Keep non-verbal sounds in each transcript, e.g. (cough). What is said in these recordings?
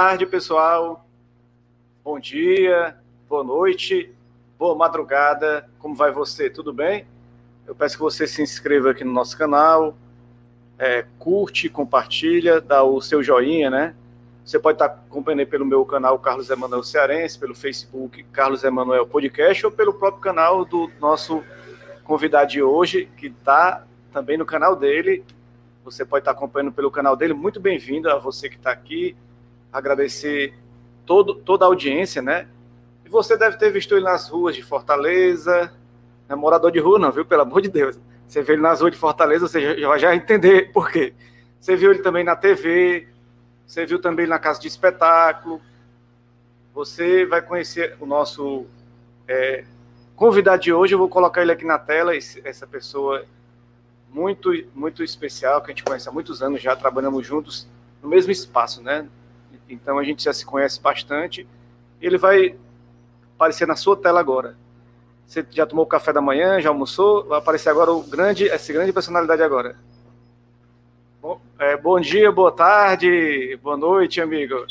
Tarde, pessoal. Bom dia, boa noite, boa madrugada. Como vai você? Tudo bem? Eu peço que você se inscreva aqui no nosso canal, é, curte, compartilha, dá o seu joinha, né? Você pode estar acompanhando pelo meu canal Carlos Emanuel Cearense, pelo Facebook Carlos Emanuel Podcast ou pelo próprio canal do nosso convidado de hoje, que está também no canal dele. Você pode estar acompanhando pelo canal dele. Muito bem-vindo a você que está aqui. Agradecer todo, toda a audiência, né? E você deve ter visto ele nas ruas de Fortaleza. É morador de rua, não, viu? Pelo amor de Deus. Você vê ele nas ruas de Fortaleza, você já vai já entender por quê. Você viu ele também na TV, você viu também na casa de espetáculo. Você vai conhecer o nosso é, convidado de hoje. Eu vou colocar ele aqui na tela. Essa pessoa muito, muito especial, que a gente conhece há muitos anos já, trabalhamos juntos no mesmo espaço, né? Então a gente já se conhece bastante. Ele vai aparecer na sua tela agora. Você já tomou o café da manhã, já almoçou? Vai aparecer agora o grande, essa grande personalidade agora. Bom, é, bom dia, boa tarde, boa noite, amigo.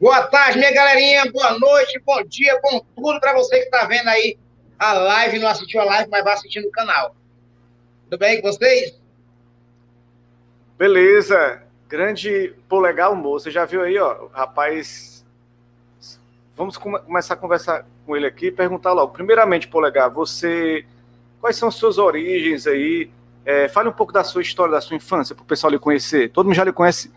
Boa tarde, minha galerinha, boa noite, bom dia, bom tudo para você que está vendo aí a live, não assistiu a live, mas vai assistir no canal. Tudo bem com vocês? Beleza, grande polegar humor. Você já viu aí, ó, rapaz. Vamos come começar a conversar com ele aqui, perguntar logo. Primeiramente, polegar, você, quais são as suas origens aí? É, fale um pouco da sua história, da sua infância, para o pessoal lhe conhecer. Todo mundo já lhe conhece,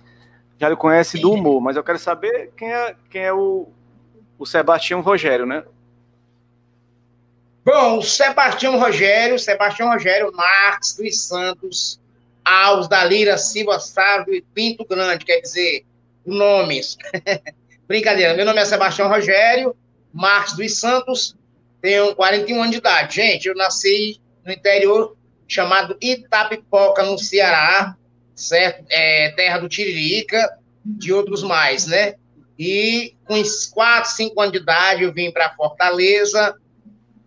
já lhe conhece do humor, mas eu quero saber quem é, quem é o, o Sebastião Rogério, né? Bom, o Sebastião Rogério, Sebastião Rogério Marques dos Santos Alves da Lira Silva Sávio e Pinto Grande, quer dizer, nomes. (laughs) Brincadeira, meu nome é Sebastião Rogério Marques dos Santos, tenho 41 anos de idade. Gente, eu nasci no interior chamado Itapipoca, no Ceará, certo? É, terra do Tiririca, de outros mais, né? E com 4, 5 anos de idade eu vim para Fortaleza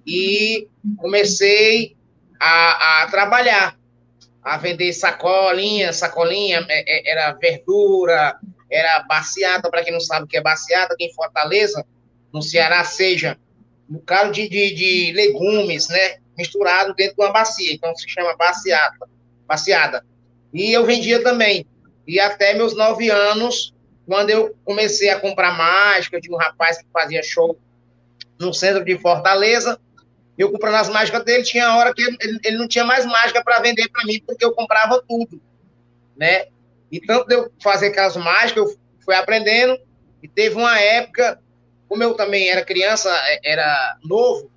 e comecei a, a, trabalhar, a vender sacolinha, sacolinha, é, é, era verdura, era baciata, para quem não sabe o que é baciata, aqui em Fortaleza, no Ceará, seja um bocado de, de, de legumes, né? misturado dentro de uma bacia, então se chama baciata, baciada. E eu vendia também. E até meus nove anos, quando eu comecei a comprar mágica de um rapaz que fazia show no centro de Fortaleza, eu comprando as mágicas dele, tinha hora que ele, ele não tinha mais mágica para vender para mim, porque eu comprava tudo, né? E tanto de eu fazer aquelas mágicas, eu fui aprendendo, e teve uma época, como eu também era criança, é, era novo,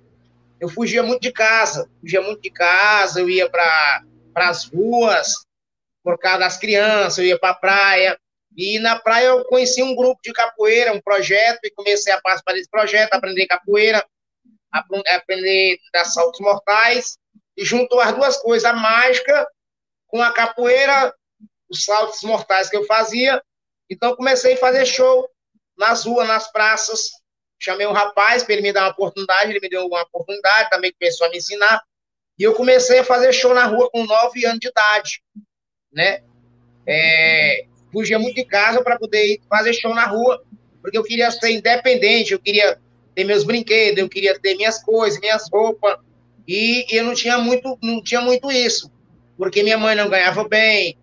eu fugia muito de casa, fugia muito de casa, eu ia para as ruas, por causa das crianças, eu ia para a praia, e na praia eu conheci um grupo de capoeira, um projeto, e comecei a participar desse projeto, aprender capoeira, aprender das saltos mortais, e juntou as duas coisas, a mágica com a capoeira, os saltos mortais que eu fazia. Então comecei a fazer show nas ruas, nas praças. Chamei um rapaz para ele me dar uma oportunidade, ele me deu uma oportunidade, também começou a me ensinar. E eu comecei a fazer show na rua com nove anos de idade, né? É, fugia muito de casa para poder fazer show na rua, porque eu queria ser independente, eu queria ter meus brinquedos, eu queria ter minhas coisas, minhas roupas, e eu não tinha muito, não tinha muito isso, porque minha mãe não ganhava bem,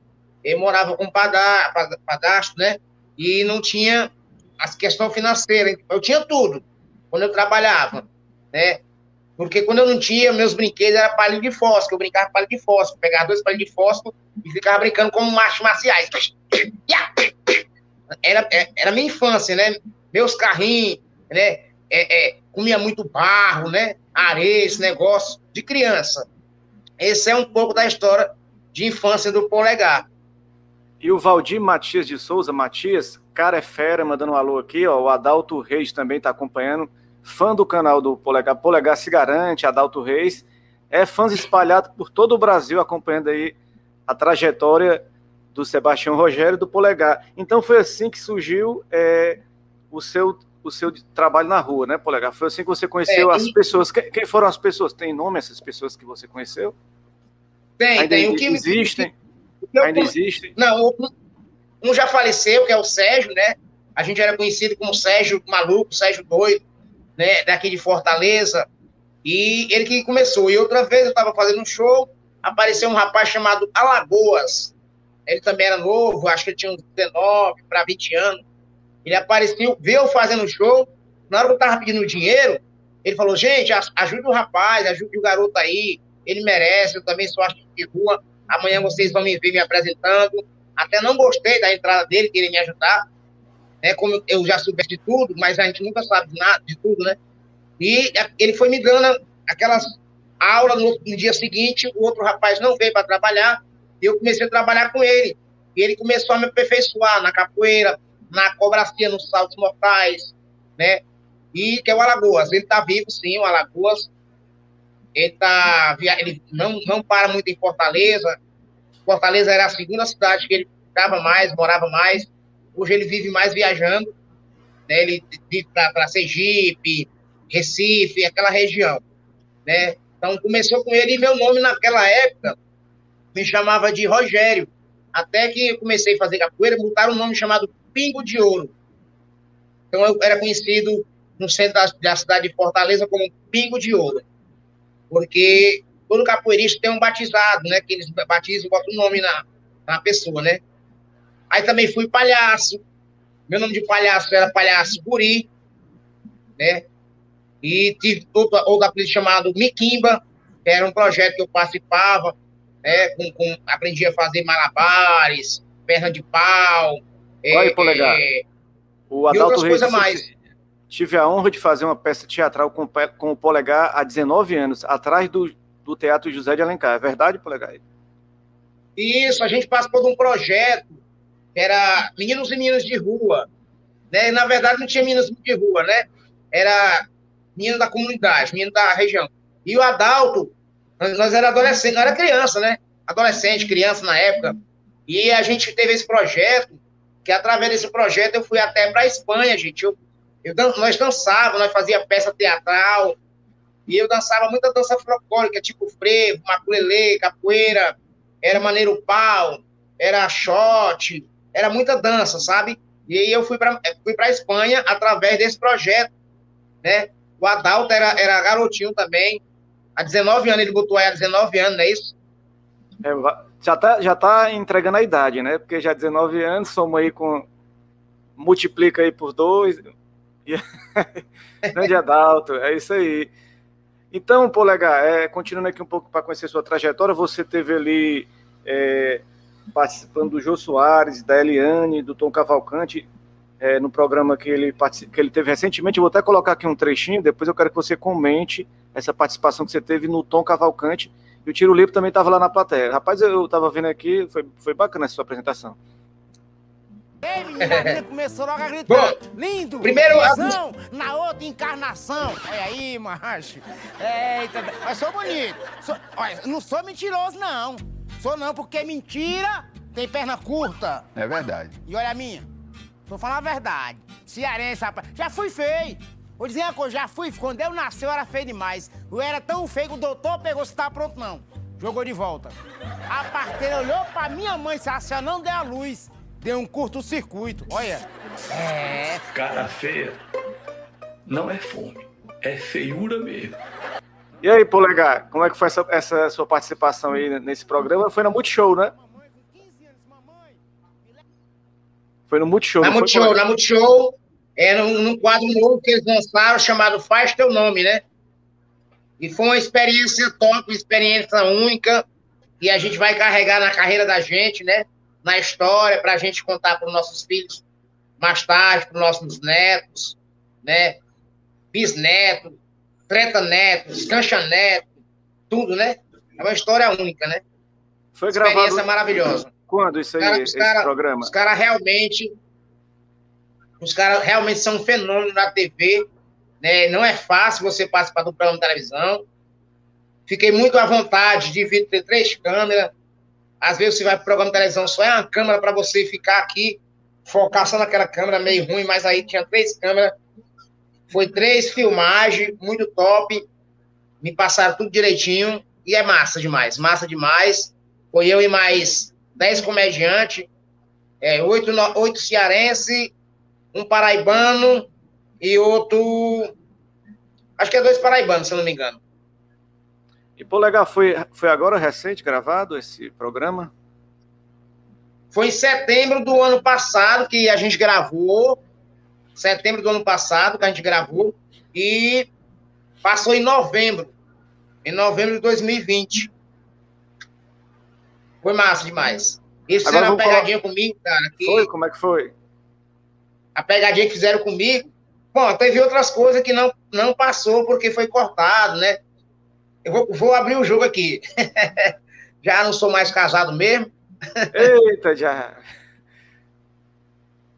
eu morava com padastro, né? E não tinha as questão financeira, eu tinha tudo quando eu trabalhava, né? Porque quando eu não tinha, meus brinquedos eram palho de fósforo, eu brincava palho de fósforo, pegava dois palhos de fósforo e ficava brincando como machos marciais. Era, era minha infância, né? Meus carrinhos, né? É, é, comia muito barro, né? Areia, esse negócio de criança. Esse é um pouco da história de infância do Polegar. E o Valdir Matias de Souza, Matias, cara é fera, mandando um alô aqui, ó. O Adalto Reis também está acompanhando. Fã do canal do Polegar. Polegar se garante, Adalto Reis. É fãs espalhados por todo o Brasil acompanhando aí a trajetória do Sebastião Rogério do Polegar. Então foi assim que surgiu é, o seu o seu trabalho na rua, né, Polegar? Foi assim que você conheceu é, as pessoas. Quem foram as pessoas? Tem nome essas pessoas que você conheceu? Tem, Ainda tem. O que existem? Eu, Ainda existem? Não, Um já faleceu, que é o Sérgio, né? A gente era conhecido como Sérgio Maluco, Sérgio Doido, né? Daqui de Fortaleza. E ele que começou. E outra vez eu estava fazendo um show, apareceu um rapaz chamado Alagoas. Ele também era novo, acho que ele tinha uns 19 para 20 anos. Ele apareceu, veio fazendo show. Na hora que eu estava pedindo dinheiro, ele falou: gente, ajude o rapaz, ajude o garoto aí. Ele merece, eu também sou artista de rua. Amanhã vocês vão me ver me apresentando. Até não gostei da entrada dele, querer me ajudar. Né, como eu já soubesse de tudo, mas a gente nunca sabe de nada, de tudo, né? E ele foi me dando aquelas aulas no, no dia seguinte, o outro rapaz não veio para trabalhar, e eu comecei a trabalhar com ele. E ele começou a me aperfeiçoar na capoeira, na cobracia, nos saltos mortais, né? E que é o Alagoas. Ele está vivo, sim, o Alagoas. Ele, tá, ele não, não para muito em Fortaleza. Fortaleza era a segunda cidade que ele ficava mais, morava mais. Hoje ele vive mais viajando. Né? Ele para Sergipe, Recife, aquela região. Né? Então começou com ele e meu nome naquela época me chamava de Rogério. Até que eu comecei a fazer capoeira, botaram um nome chamado Pingo de Ouro. Então eu era conhecido no centro da, da cidade de Fortaleza como Pingo de Ouro. Porque todo capoeirista tem um batizado, né? Que eles batizam, botam o nome na, na pessoa, né? Aí também fui palhaço. Meu nome de palhaço era Palhaço Guri, né? E tive outro, outro apelido chamado Miquimba, que era um projeto que eu participava, né? Com, com, aprendi a fazer malabares, perna de pau. Olha, é, polegar. É, o Adalto coisas mais. Tive a honra de fazer uma peça teatral com, com o Polegar há 19 anos, atrás do, do Teatro José de Alencar. É verdade, Polegar? Isso, a gente participou de um projeto que era Meninos e Meninas de Rua. Né? Na verdade, não tinha meninos de rua, né? Era menino da comunidade, menino da região. E o Adalto, nós era adolescente, não era criança, né? Adolescente, criança na época. E a gente teve esse projeto, que através desse projeto eu fui até para a Espanha, gente. Eu eu, nós dançávamos, nós fazia peça teatral, e eu dançava muita dança folclórica, tipo frevo, maculelê, capoeira, era maneiro pau, era shot, era muita dança, sabe? E aí eu fui para fui a Espanha através desse projeto, né? O Adalto era, era garotinho também, há 19 anos, ele botou aí há 19 anos, não é isso? É, já, tá, já tá entregando a idade, né? Porque já 19 anos, somos aí com. Multiplica aí por dois, (laughs) Grande Adalto, é isso aí. Então, Polegar, é, continuando aqui um pouco para conhecer sua trajetória, você teve ali é, participando do Jô Soares, da Eliane, do Tom Cavalcante, é, no programa que ele, que ele teve recentemente. Eu vou até colocar aqui um trechinho, depois eu quero que você comente essa participação que você teve no Tom Cavalcante. E o Tiro Lipo também estava lá na plateia. Rapaz, eu estava vendo aqui, foi, foi bacana essa sua apresentação. Ei, menina, a começou logo a gritar. Bom, Lindo! Primeiro, visão, na outra encarnação. Olha aí, macho. Eita, mas sou bonito. Sou, olha, não sou mentiroso, não. Sou não, porque mentira tem perna curta. É verdade. E olha a minha. Tô falando a verdade. Cearense, rapaz. Já fui feio. Vou dizer uma coisa, já fui. Quando eu nasci, eu era feio demais. Eu era tão feio que o doutor pegou se tá pronto, não. Jogou de volta. A parteira olhou pra minha mãe, se a não der a luz. Deu um curto-circuito, olha. É. Cara feia não é fome, é feiura mesmo. E aí, Polegar, como é que foi essa, essa sua participação aí nesse programa? Foi na Multishow, né? Foi no Multishow. Na Multishow, na Multishow, era num, quadro novo que eles lançaram chamado Faz Teu Nome, né? E foi uma experiência top, uma experiência única, e a gente vai carregar na carreira da gente, né? na história para a gente contar para os nossos filhos mais tarde, para os nossos netos, né? Bisneto, treta netos, cancha neto, tudo, né? É uma história única, né? Foi gravado. Experiência maravilhosa. Quando isso aí, cara, esse cara, programa? Os caras realmente, os caras realmente são um fenômeno na TV, né? Não é fácil você participar do programa de televisão. Fiquei muito à vontade de vir ter três câmeras, às vezes você vai para o programa de televisão, só é uma câmera para você ficar aqui, focar só naquela câmera meio ruim, mas aí tinha três câmeras. Foi três filmagens, muito top. Me passaram tudo direitinho. E é massa demais, massa demais. Foi eu e mais dez comediantes. É, oito, oito cearense, um paraibano e outro. Acho que é dois paraibanos, se eu não me engano. E Polegar, foi, foi agora recente gravado esse programa? Foi em setembro do ano passado que a gente gravou. Setembro do ano passado que a gente gravou. E passou em novembro. Em novembro de 2020. Foi massa demais. Eles fizeram uma pegadinha falar... comigo, cara. Que... Foi? Como é que foi? A pegadinha que fizeram comigo. Bom, teve outras coisas que não, não passou porque foi cortado, né? Eu vou, vou abrir o jogo aqui. (laughs) já não sou mais casado mesmo. Eita, já.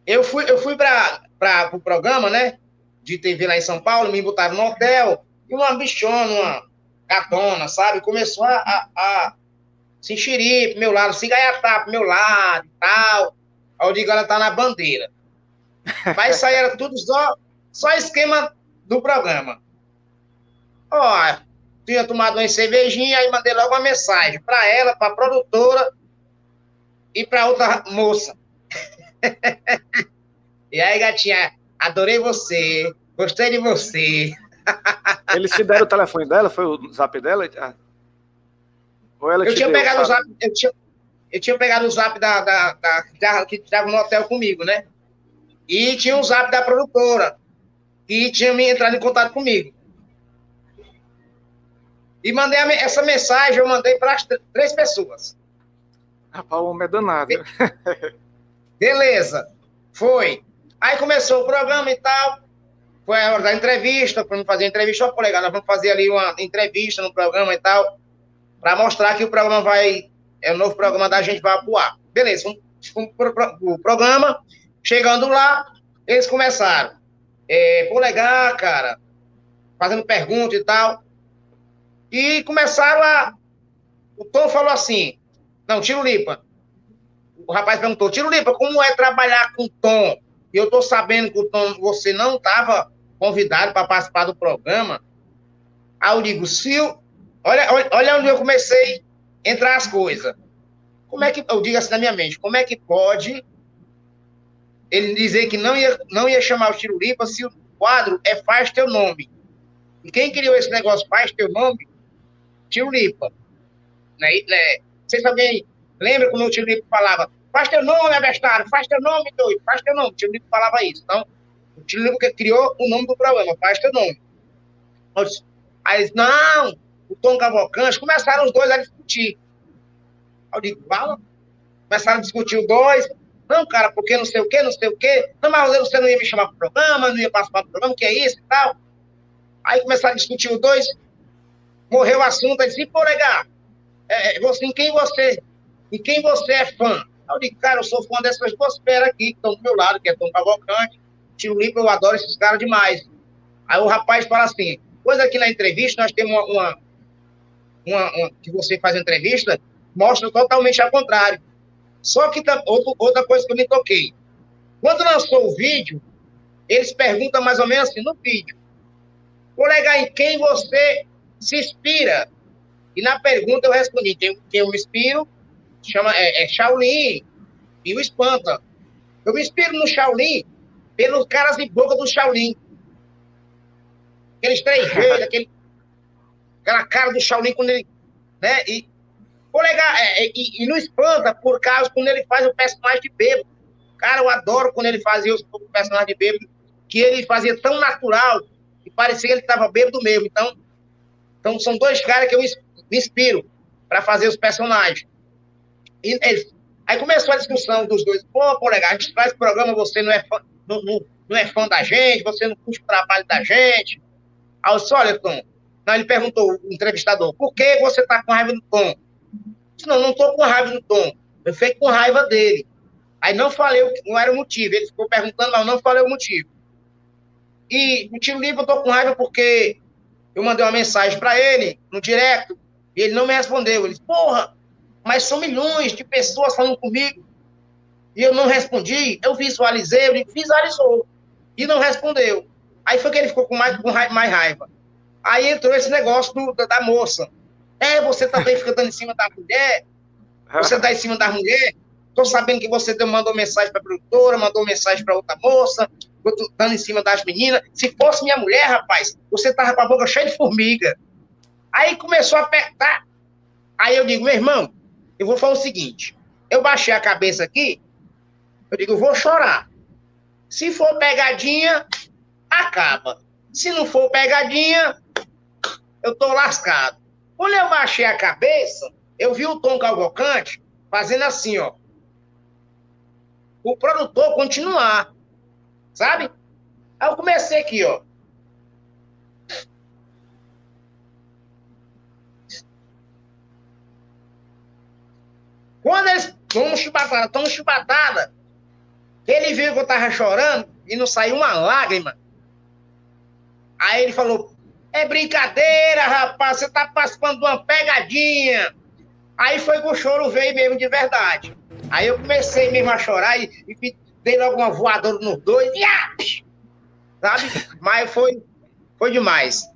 Eu fui, eu fui para o pro programa, né? De TV lá em São Paulo, me botaram no hotel, e uma bichona, uma gatona, sabe? Começou a, a, a se enxerir pro meu lado, se gaiatar pro meu lado e tal. Aí eu digo, ela tá na bandeira. Mas isso aí era tudo só, só esquema do programa. Ó, tinha tomado uma cervejinha, aí mandei logo uma mensagem para ela, para a produtora e para outra moça. (laughs) e aí, gatinha, adorei você, gostei de você. (laughs) Eles te deram o telefone dela? Foi o zap dela? Ah. Ou ela eu tinha deu, pegado o zap, eu tinha, eu tinha pegado o zap da, da, da, da que estava no hotel comigo, né? E tinha um zap da produtora, que tinha me entrado em contato comigo. E mandei a, essa mensagem, eu mandei para três pessoas. Rapaz, o homem é danado. Beleza, foi. Aí começou o programa e tal. Foi a hora da entrevista, para fazer entrevista. Ó, colega, nós vamos fazer ali uma entrevista no programa e tal, para mostrar que o programa vai. É o novo programa da gente vai atuar. Beleza, fomos para o programa. Chegando lá, eles começaram. É, polegar, cara, fazendo pergunta e tal. E começaram a. O Tom falou assim: Não, Tiro Lipa. O rapaz perguntou: Tiro Lipa, como é trabalhar com o Tom? E eu tô sabendo que o Tom, você não estava convidado para participar do programa. Aí eu digo: olha, olha, olha onde eu comecei a entrar as coisas. Como é que. Eu digo assim na minha mente: como é que pode ele dizer que não ia, não ia chamar o Tiro Lipa se o quadro é Faz Teu Nome? E quem criou esse negócio Faz Teu Nome tio Lipa. Né? né? Não sei se alguém lembra quando o tio Lipa falava, faz teu nome, abestário, faz teu nome, doido, faz teu nome. O tio Lipa falava isso. Então, o tio Lipa criou o nome do programa, faz teu nome. Aí, não, o Tom Cavalcante, começaram os dois a discutir. Eu digo, fala. Começaram a discutir os dois. Não, cara, porque não sei o quê, não sei o quê. Não, mas você não ia me chamar para o programa, não ia participar do programa, que é isso e tal. Aí começaram a discutir os dois morreu o assunto, aí disse, pô, legal, é, é, você, em quem você, em quem você é fã? Eu digo, cara, eu sou fã dessas duas feras aqui, que estão do meu lado, que é Tom Cavalcante, Tiro Limpo, eu adoro esses caras demais. Aí o rapaz fala assim, pois aqui na entrevista nós temos uma, uma, uma, uma que você faz entrevista, mostra totalmente ao contrário. Só que tá, outra, coisa que eu me toquei. Quando lançou o vídeo, eles perguntam mais ou menos assim no vídeo. Colega, em quem você se inspira. E na pergunta eu respondi, tem, tem um inspiro, chama, é, é Shaolin, e o espanta. Eu me inspiro no Shaolin pelos caras de boca do Shaolin. Aqueles três (laughs) jeitos, aquele, aquela cara do Shaolin quando ele. Né? E, legal, é, é, e, e não espanta por causa quando ele faz o personagem de bêbado. Cara, eu adoro quando ele fazia o personagem de bêbado, que ele fazia tão natural, que parecia que ele estava bêbado mesmo. Então, então, são dois caras que eu me inspiro para fazer os personagens. E eles, aí começou a discussão dos dois. Pô, legal, a gente faz programa, você não é fã, não, não, não é fã da gente, você não curte o trabalho da gente. Aí eu disse, olha, Tom. Não, ele perguntou, o entrevistador, por que você tá com raiva do Tom? Não, não tô com raiva do Tom. Eu fiquei com raiva dele. Aí não falei, não era o motivo. Ele ficou perguntando, mas eu não falei o motivo. E o tiro limpo eu tô com raiva porque eu mandei uma mensagem para ele no direct e ele não me respondeu. Ele disse, porra, mas são milhões de pessoas falando comigo e eu não respondi. Eu visualizei, ele visualizou e não respondeu. Aí foi que ele ficou com mais, com raiva, mais raiva. Aí entrou esse negócio do, da, da, moça. É, você também fica dando em cima da mulher? Você dá em cima da mulher? tô sabendo que você mandou mensagem pra produtora, mandou mensagem pra outra moça, dando em cima das meninas. Se fosse minha mulher, rapaz, você tava com a boca cheia de formiga. Aí começou a apertar. Aí eu digo, meu irmão, eu vou falar o seguinte: eu baixei a cabeça aqui, eu digo, eu vou chorar. Se for pegadinha, acaba. Se não for pegadinha, eu tô lascado. Quando eu baixei a cabeça, eu vi o Tom Cavalcante fazendo assim, ó. O produtor continuar. Sabe? Aí eu comecei aqui, ó. Quando eles estão chibatada, estão chibatada, ele viu que eu tava chorando e não saiu uma lágrima. Aí ele falou: É brincadeira, rapaz, você tá participando de uma pegadinha. Aí foi que o choro veio mesmo de verdade. Aí eu comecei mesmo a chorar e, e dei logo uma voadora nos dois. E, sabe? Mas foi, foi demais.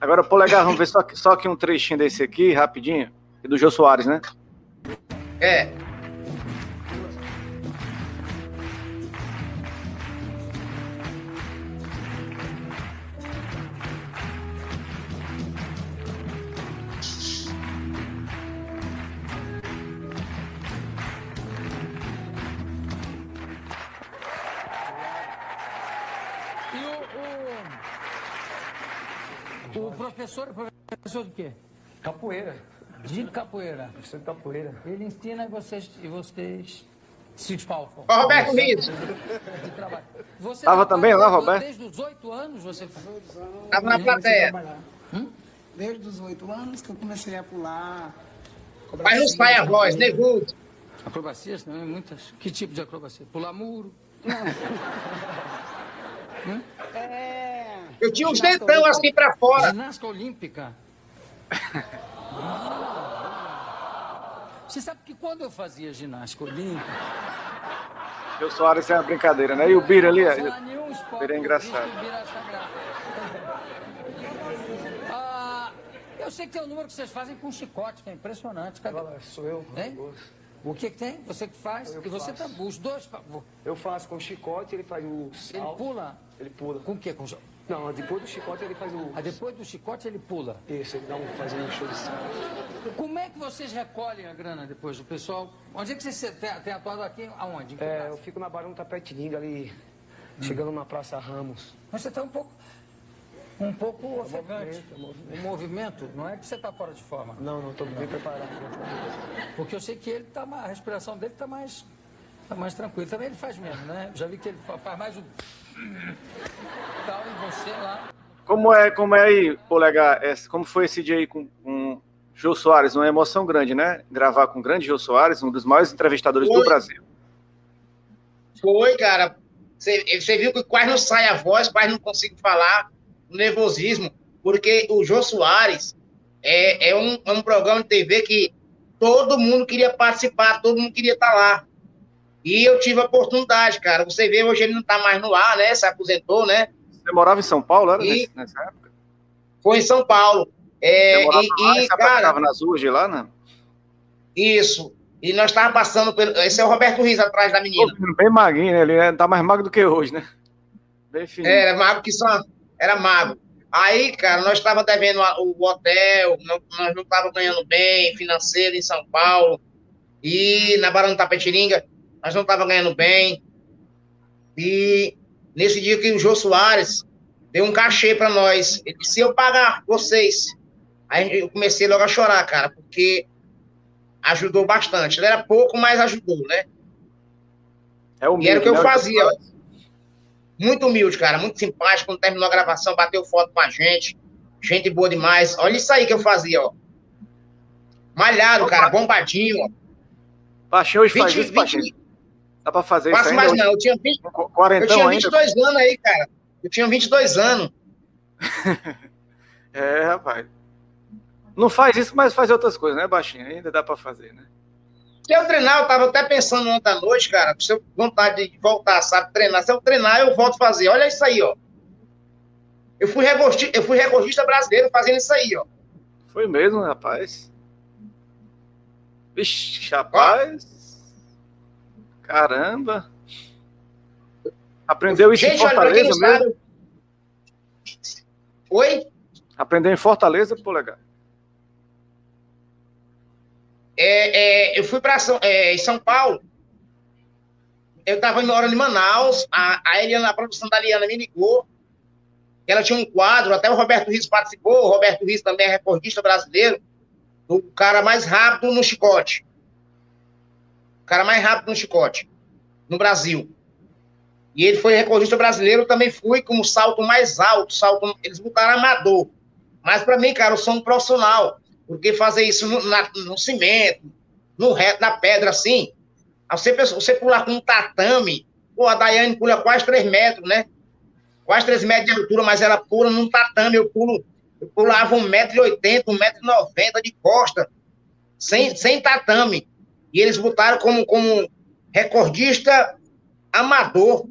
Agora, Polegar, vamos ver só, só aqui um trechinho desse aqui, rapidinho. Do Jô Soares, né? É. professor, professor de quê? Capoeira. De capoeira. Professor de capoeira. Ele ensina e vocês, e vocês se esfalfam. Ó, Roberto Lins. Você Tava também lá, Roberto? Desde os oito anos você Tava na plateia. Hum? Desde os oito anos que eu comecei a pular. Mas não sai a voz, negudo. Acrobacias também, muitas. Que tipo de acrobacia? Pular muro? É. Eu tinha uns dentão assim pra fora. Ginástica olímpica. Você sabe que quando eu fazia ginástica olímpica, Jô Soares é uma brincadeira, né? E o Bira ali, não há nenhum esporte Bira é engraçado. sagrado. Ah, eu sei que tem um número que vocês fazem com chicote, que é impressionante. Cadê? Sou eu. Hein? O que, que tem? Você que faz? Eu e você faço. tá. Os dois. Eu faço com o chicote, ele faz o Ele salto. pula. Ele pula. Com o quê? Com... Não, depois do chicote ele faz o... Ah, depois do chicote ele pula. Isso, ele dá um, faz um show de. Como é que vocês recolhem a grana depois do pessoal? Onde é que você tem, tem atuado aqui? Aonde? É, praça? eu fico na Barão Tapetininga ali, chegando na Praça Ramos. Mas você está um pouco. Um pouco ofegante. O movimento, não é que você está fora de forma. Não, não, tô bem preparado. Porque eu sei que ele tá mais, a respiração dele está mais, tá mais tranquila. Também ele faz mesmo, né? Já vi que ele fa- faz mais o. Tal e você lá. Como é, como é aí, Polegar, é, como foi esse dia aí com, com Jô Soares? Uma emoção grande, né? Gravar com o grande Jô Soares, um dos maiores entrevistadores do Foi. Brasil. Foi, cara. Você, você viu que quase não sai a voz, quase não consigo falar, o nervosismo, porque o Jô Soares é, é, um, é um programa de TV que todo mundo queria participar, todo mundo queria estar lá. E eu tive a oportunidade, cara. Você vê, hoje ele não está mais no ar, né? Se aposentou, né? Você morava em São Paulo, era E- nessa época? Foi em São Paulo. É, Você e, lá, e, cara, nas urges lá, né? isso. E nós estávamos passando pelo. Esse é o Roberto Riz atrás da menina. Bem magrinho, né? Ele é- tá mais magro do que hoje, né? Bem fininho. Era mago que só. Era mago. Aí, cara, nós estávamos devendo o hotel, não- nós não estávamos ganhando bem financeiro em São Paulo. E na Barão do Tapetiringa, nós não estávamos ganhando bem. E nesse dia que o Jô Soares deu um cachê para nós. Ele disse: se eu pagar vocês. Aí eu comecei logo a chorar, cara, porque ajudou bastante. Ele era pouco, mas ajudou, né? É humilde, E era o que eu né? fazia. ó. Muito humilde, cara. Muito simpático. Quando terminou a gravação, bateu foto com a gente. Gente boa demais. Olha isso aí que eu fazia, ó. Malhado, cara. Bombadinho, ó. Paixão hoje faz 20, isso, Paixão. 20, Dá pra fazer isso faço ainda mais hoje? não. Eu tinha, 20, Com eu Quarentão tinha ainda? 22 anos aí, cara. Eu tinha 22 anos. (laughs) É, rapaz. Não faz isso, mas faz outras coisas, né, Baixinho? Ainda dá pra fazer, né? Se eu treinar, eu tava até pensando ontem à noite, cara. Se eu vontade de voltar, sabe, treinar. Se eu treinar, eu volto a fazer. Olha isso aí, ó. Eu fui recordista, eu fui recordista brasileiro fazendo isso aí, ó. Foi mesmo, rapaz. Vixe, rapaz. Caramba! Aprendeu isso Gente, em Fortaleza olha, mesmo? sabe... Oi? Aprendeu em Fortaleza, Polegar? É, é, eu fui para São, é, São Paulo. Eu estava indo hora em Manaus. A, a Eliana, a produção da Eliana me ligou. Ela tinha um quadro, até o Roberto Rios participou. O Roberto Rios também é recordista brasileiro. O cara mais rápido no chicote. Cara mais rápido no chicote. No Brasil. E ele foi recordista brasileiro. Eu também fui como salto mais alto. Salto, eles botaram amador. Mas para mim, cara, eu sou um profissional. Porque fazer isso no, na, no cimento, no reto, na pedra, assim, você, você pular com um tatame, pô, a Daiane pula quase 3 metros, né? Quase 3 metros de altura, mas ela pula num tatame, eu pulo, eu pulava 1,80m, 1,90m de costa, sem, sem tatame. E eles botaram como, como recordista amador.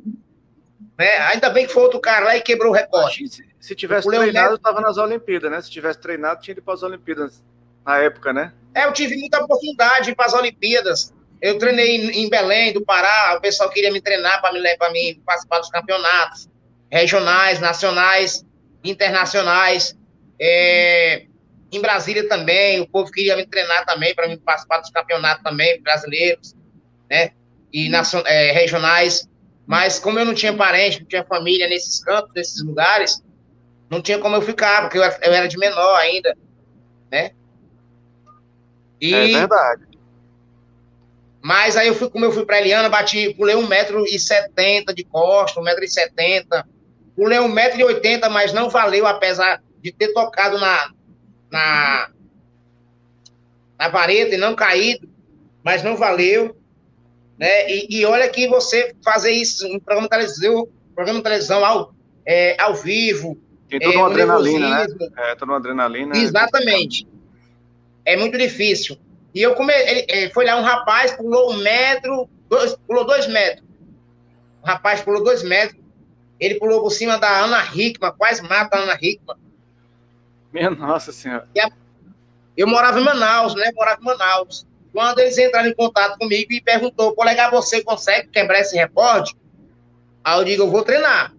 Né? Ainda bem que foi outro cara lá e quebrou o recorde. Se tivesse treinado, estava nas Olimpíadas, né? Se tivesse treinado, tinha ido para as Olimpíadas na época, né? É, eu tive muita oportunidade de ir para as Olimpíadas. Eu treinei em Belém, do Pará, o pessoal queria me treinar para me, pra mim participar dos campeonatos regionais, nacionais, internacionais. É, em Brasília também, o povo queria me treinar também para me participar dos campeonatos também brasileiros, né? E é, regionais. Mas como eu não tinha parente, não tinha família nesses campos, nesses lugares, não tinha como eu ficar, porque eu, eu era de menor ainda, né? E... É verdade. Mas aí eu fui, como eu fui para Eliana, bati, pulei 1,70m de costa, 1,70m. Pulei 1,80m, mas não valeu, apesar de ter tocado na, na, na vareta e não caído, mas não valeu. Né? E, e olha que você fazer isso em programa de televisão, programa de televisão ao, é, ao vivo, tem toda é, uma adrenalina, né? É, toda uma adrenalina. Exatamente. É muito difícil. E eu come... ele, ele foi lá um rapaz, pulou um metro, dois, pulou dois metros. O rapaz pulou dois metros. Ele pulou por cima da Ana Hickman, quase mata a Ana Hickman. Minha nossa senhora. Eu morava em Manaus, né? Morava em Manaus. Quando eles entraram em contato comigo e perguntou, colega, você consegue quebrar esse recorde? Aí eu digo, eu vou treinar.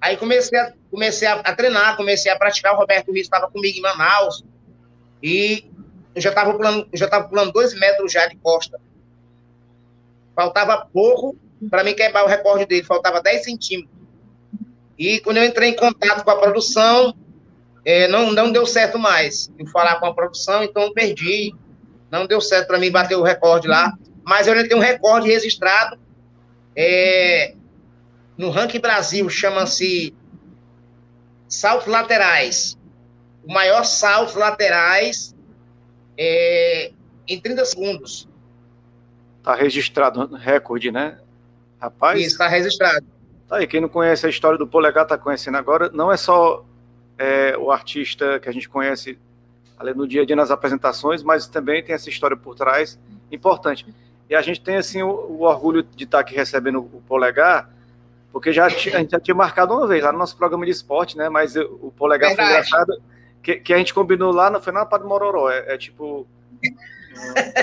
Aí comecei a, comecei a, a treinar, comecei a praticar. O Roberto Rios estava comigo em Manaus. E eu já estava pulando, já pulando dois metros já de costa. Faltava pouco para mim quebrar o recorde dele, faltava 10 centímetros. E quando eu entrei em contato com a produção, é, não, não deu certo mais. Eu falar com a produção, então perdi. Não deu certo para mim bater o recorde lá. Mas eu ainda tenho um recorde registrado é, no ranking Brasil, chama-se saltos laterais. O maior salto laterais é, em 30 segundos. Está registrado recorde, né? Rapaz. Isso, está registrado. Tá aí, quem não conhece a história do Polegar está conhecendo agora. Não é só é, o artista que a gente conhece no dia a dia nas apresentações, mas também tem essa história por trás importante. E a gente tem assim o, o orgulho de estar tá aqui recebendo o Polegar, porque já a gente já tinha marcado uma vez lá no nosso programa de esporte, né? Mas o Polegar Verdade. foi engraçado, que, que, a gente combinou lá, não foi na Padre Mororó, é, é tipo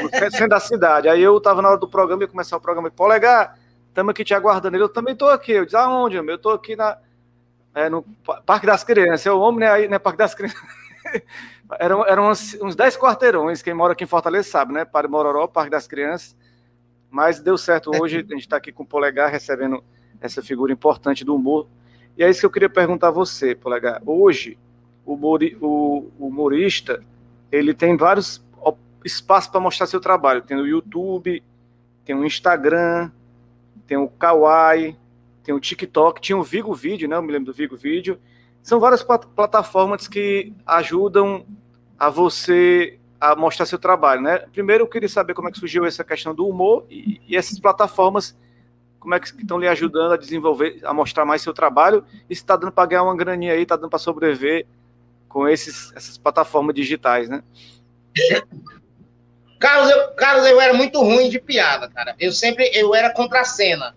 no centro da cidade. Aí eu tava na hora do programa e começar o programa, Polegar, estamos aqui te aguardando. Ele, eu também tô aqui. Eu disse, aonde? Eu tô aqui na, é, no Parque das Crianças. Eu, homem, né? Aí, né? Parque das Crianças. (laughs) eram eram uns, uns 10 quarteirões. Quem mora aqui em Fortaleza sabe, né? Padre Mororó, Parque das Crianças. Mas deu certo hoje. A gente está aqui com o Polegar recebendo essa figura importante do humor. E é isso que eu queria perguntar a você, Polegar. Hoje, o, o, o humorista, ele tem vários espaços para mostrar seu trabalho. Tem o YouTube, tem o Instagram, tem o Kawaii, tem o TikTok, tinha o Vigo Vídeo, né? Eu me lembro do Vigo Vídeo. São várias plataformas que ajudam a você a mostrar seu trabalho, né? Primeiro, eu queria saber como é que surgiu essa questão do humor e, e essas plataformas como é que estão lhe ajudando a desenvolver, a mostrar mais seu trabalho, e se está dando para ganhar uma graninha aí, está dando para sobreviver com esses, essas plataformas digitais, né? Carlos eu, Carlos, eu era muito ruim de piada, cara. Eu sempre, eu era contra a cena.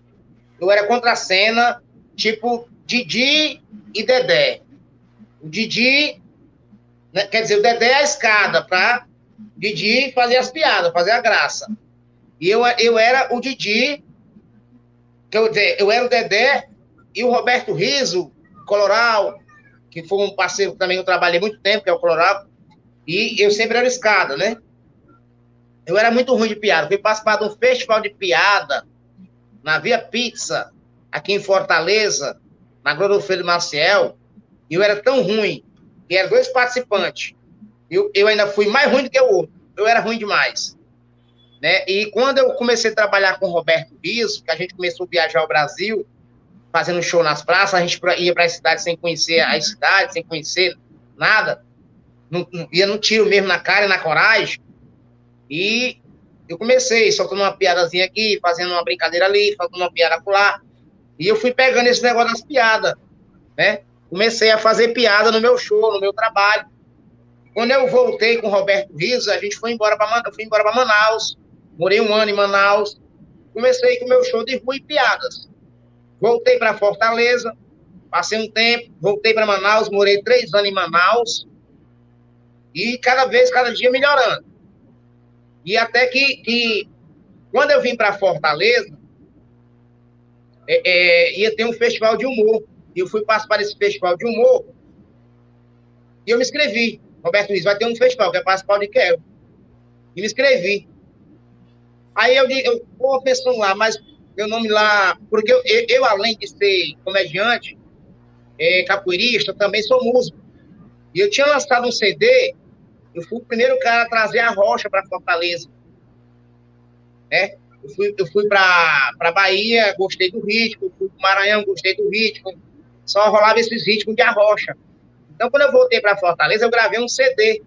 Eu era contra a cena, tipo, Didi e Dedé. O Didi, né, quer dizer, o Dedé é a escada para Didi fazer as piadas, fazer a graça. E eu, eu era o Didi, que eu, eu era o Dedé e o Roberto Riso, Coloral, que foi um parceiro que também eu trabalhei muito tempo, que é o Coloral, e eu sempre era escada, né? Eu era muito ruim de piada. Fui participar de um festival de piada na Via Pizza, aqui em Fortaleza, na Grodofeiro Maciel, e eu era tão ruim, que eram dois participantes. Eu, eu ainda fui mais ruim do que o outro. Eu era ruim demais. Né? E quando eu comecei a trabalhar com o Roberto Riso, que a gente começou a viajar ao Brasil, fazendo show nas praças, a gente ia para a cidade sem conhecer a cidade, sem conhecer nada, não, não, ia no tiro mesmo na cara e na coragem, e eu comecei soltando uma piadazinha aqui, fazendo uma brincadeira ali, fazendo uma piada lá, e eu fui pegando esse negócio das piadas, né? Comecei a fazer piada no meu show, no meu trabalho. Quando eu voltei com o Roberto Riso, a gente foi embora para fui embora para Manaus, morei um ano em Manaus, comecei com o meu show de rua e piadas. Voltei para Fortaleza, passei um tempo, voltei para Manaus, morei três anos em Manaus, e cada vez, cada dia melhorando. E até que, que quando eu vim para Fortaleza, é, é, ia ter um festival de humor. E eu fui participar desse festival de humor, e eu me inscrevi. Roberto Luiz, vai ter um festival, quer participar de quero. E me inscrevi. Aí eu, eu vou pensando lá, mas meu nome lá, porque eu, eu, eu além de ser comediante, é, capoeirista, também sou músico. E eu tinha lançado um CD, eu fui o primeiro cara a trazer a rocha para Fortaleza. Né? Eu fui, eu fui para Bahia, gostei do ritmo, fui para Maranhão, gostei do ritmo. Só rolava esses ritmos de arrocha. Então, quando eu voltei para Fortaleza, eu gravei um CD,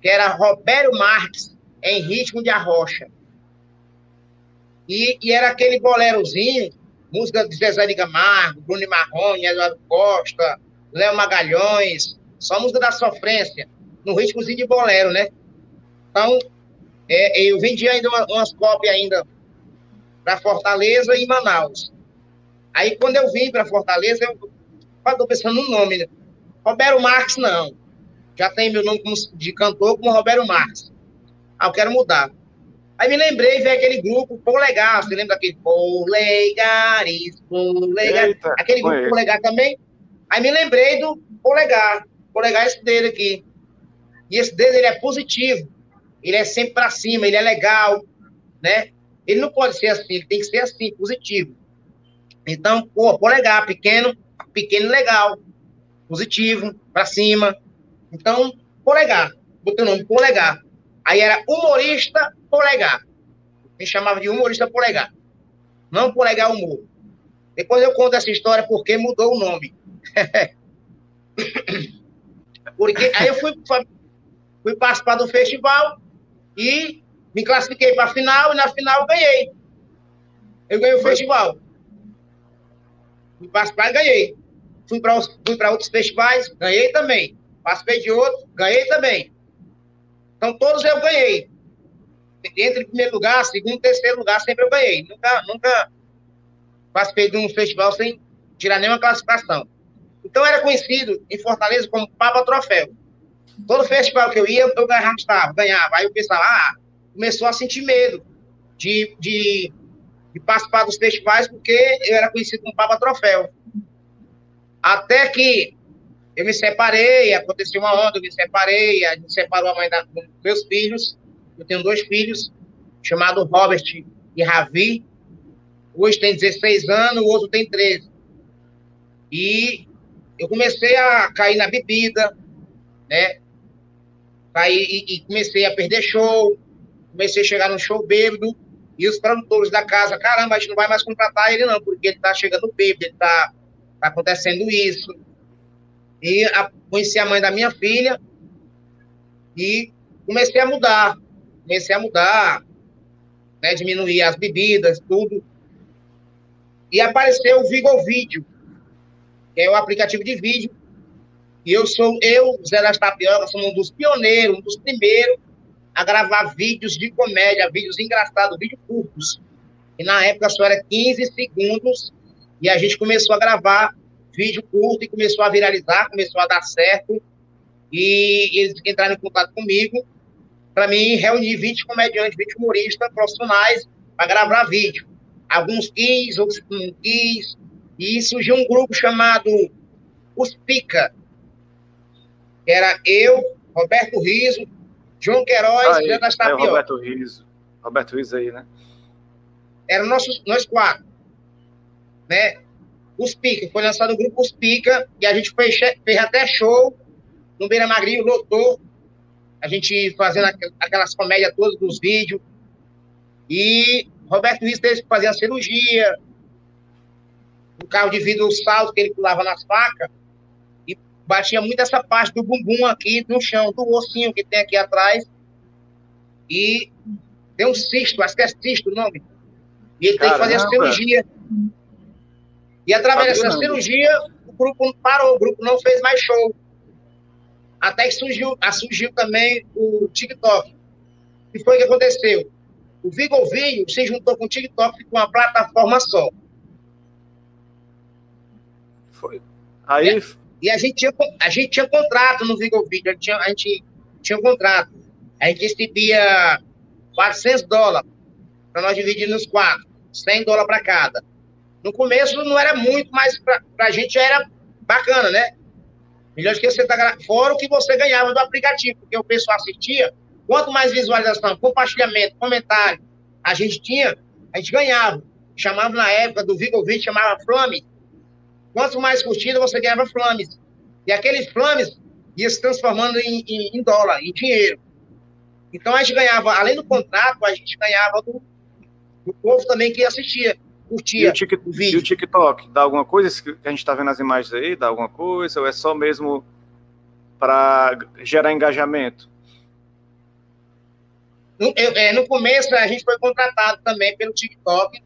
que era Roberto Marques, em ritmo de arrocha. E, e era aquele bolerozinho, música de Zezé de Camargo, Bruno Marrone, Eduardo Costa, Léo Magalhães, só música da sofrência, no ritmozinho de bolero, né? Então, é, eu vendi ainda uma, umas cópias ainda para Fortaleza e Manaus. Aí, quando eu vim para Fortaleza, eu estou pensando no nome, né? Roberto Marques, não. Já tem meu nome como, de cantor como Roberto Marques. Ah, eu quero mudar. Aí me lembrei, veio aquele grupo Polegar, você lembra daquele Polegares, Polegar, Eita, aquele grupo Polegar também? Aí me lembrei do Polegar, Polegar esse dele aqui. E esse dele, ele é positivo, ele é sempre para cima, ele é legal, né? Ele não pode ser assim, ele tem que ser assim, positivo. Então, pô, Polegar, pequeno, pequeno legal, positivo, para cima. Então, Polegar, botei o nome Polegar. Aí era humorista polegar. Me chamava de humorista polegar. Não polegar humor. Depois eu conto essa história porque mudou o nome. (laughs) porque aí eu fui, fui participar do festival e me classifiquei para a final e na final eu ganhei. Eu ganhei o festival. Fui participar e ganhei. Fui para fui outros festivais, ganhei também. Participei de outros, ganhei também. Então, todos eu ganhei. Entre primeiro lugar, segundo, terceiro lugar, sempre eu ganhei. Nunca, nunca participei de um festival sem tirar nenhuma classificação. Então, era conhecido em Fortaleza como Papa Troféu. Todo festival que eu ia, eu arrastava, ganhava. Aí o pessoal ah, começou a sentir medo de, de, de participar dos festivais, porque eu era conhecido como Papa Troféu. Até que eu me separei, aconteceu uma onda, eu me separei, a gente separou a mãe da, dos meus filhos. Eu tenho dois filhos, chamado Robert e Ravi. Hoje tem 16 anos, o outro tem 13. E eu comecei a cair na bebida, né? Caí e, e comecei a perder show, comecei a chegar no show bêbado, e os produtores da casa, caramba, a gente não vai mais contratar ele não, porque ele tá chegando bêbado, ele tá, tá acontecendo isso. E a, conheci a mãe da minha filha e comecei a mudar. Comecei a mudar, né, diminuir as bebidas, tudo. E apareceu o Vigo Vídeo, que é o aplicativo de vídeo. E eu sou, eu, Zé das Tapioca, sou um dos pioneiros, um dos primeiros a gravar vídeos de comédia, vídeos engraçados, vídeos curtos. E na época só era 15 segundos, e a gente começou a gravar vídeo curto e começou a viralizar, começou a dar certo. E eles entraram em contato comigo para mim reunir 20 comediantes, 20 humoristas profissionais para gravar vídeo. Alguns quis, outros não quis. E surgiu um grupo chamado Os Pica, que era eu, Roberto Riso, João Queiroz e Ana é o Tapioca. Roberto Riso. Roberto Riso aí, né? Eram nossos, nós quatro. Né? Os Pica, foi lançado o grupo Os Pica, e a gente fez, fez até show no Beira Magrinho, lotou. A gente fazendo aqu- aquelas comédias todas dos vídeos. E Roberto Rios teve que fazer a cirurgia. O carro de vidro salto que ele pulava nas facas. E batia muito essa parte do bumbum aqui no chão, do ossinho que tem aqui atrás. E tem um cisto, acho que é cisto o nome. E ele tem que fazer a Caramba. cirurgia. E através Sabia dessa não. cirurgia, o grupo parou, o grupo não fez mais show. Até que surgiu, ah, surgiu também o TikTok. O que foi que aconteceu? O Vigovinho se juntou com o TikTok com uma plataforma só. Foi. Aí, E a gente tinha, a gente tinha contrato no Vigovinho, a gente tinha, a gente tinha um contrato. A gente recebia 400 dólares para nós dividir nos quatro, 100 dólares para cada. No começo não era muito, mas para a gente era bacana, né? Melhor que você tá fora o que você ganhava do aplicativo, porque o pessoal assistia. Quanto mais visualização, compartilhamento, comentário a gente tinha, a gente ganhava. Chamava na época do Vigo Vídeo, chamava Flames. Quanto mais curtida, você ganhava Flames. E aqueles Flames ia se transformando em, em- em dólar, em dinheiro. Então a gente ganhava, além do contrato, a gente ganhava do, do povo também que assistia, e curtia o, Tik- o e vídeo. o TikTok, dá alguma coisa? Que a gente tá vendo nas imagens aí, dá alguma coisa? Ou é só mesmo para gerar engajamento? No, é, no começo a gente foi contratado também pelo TikTok,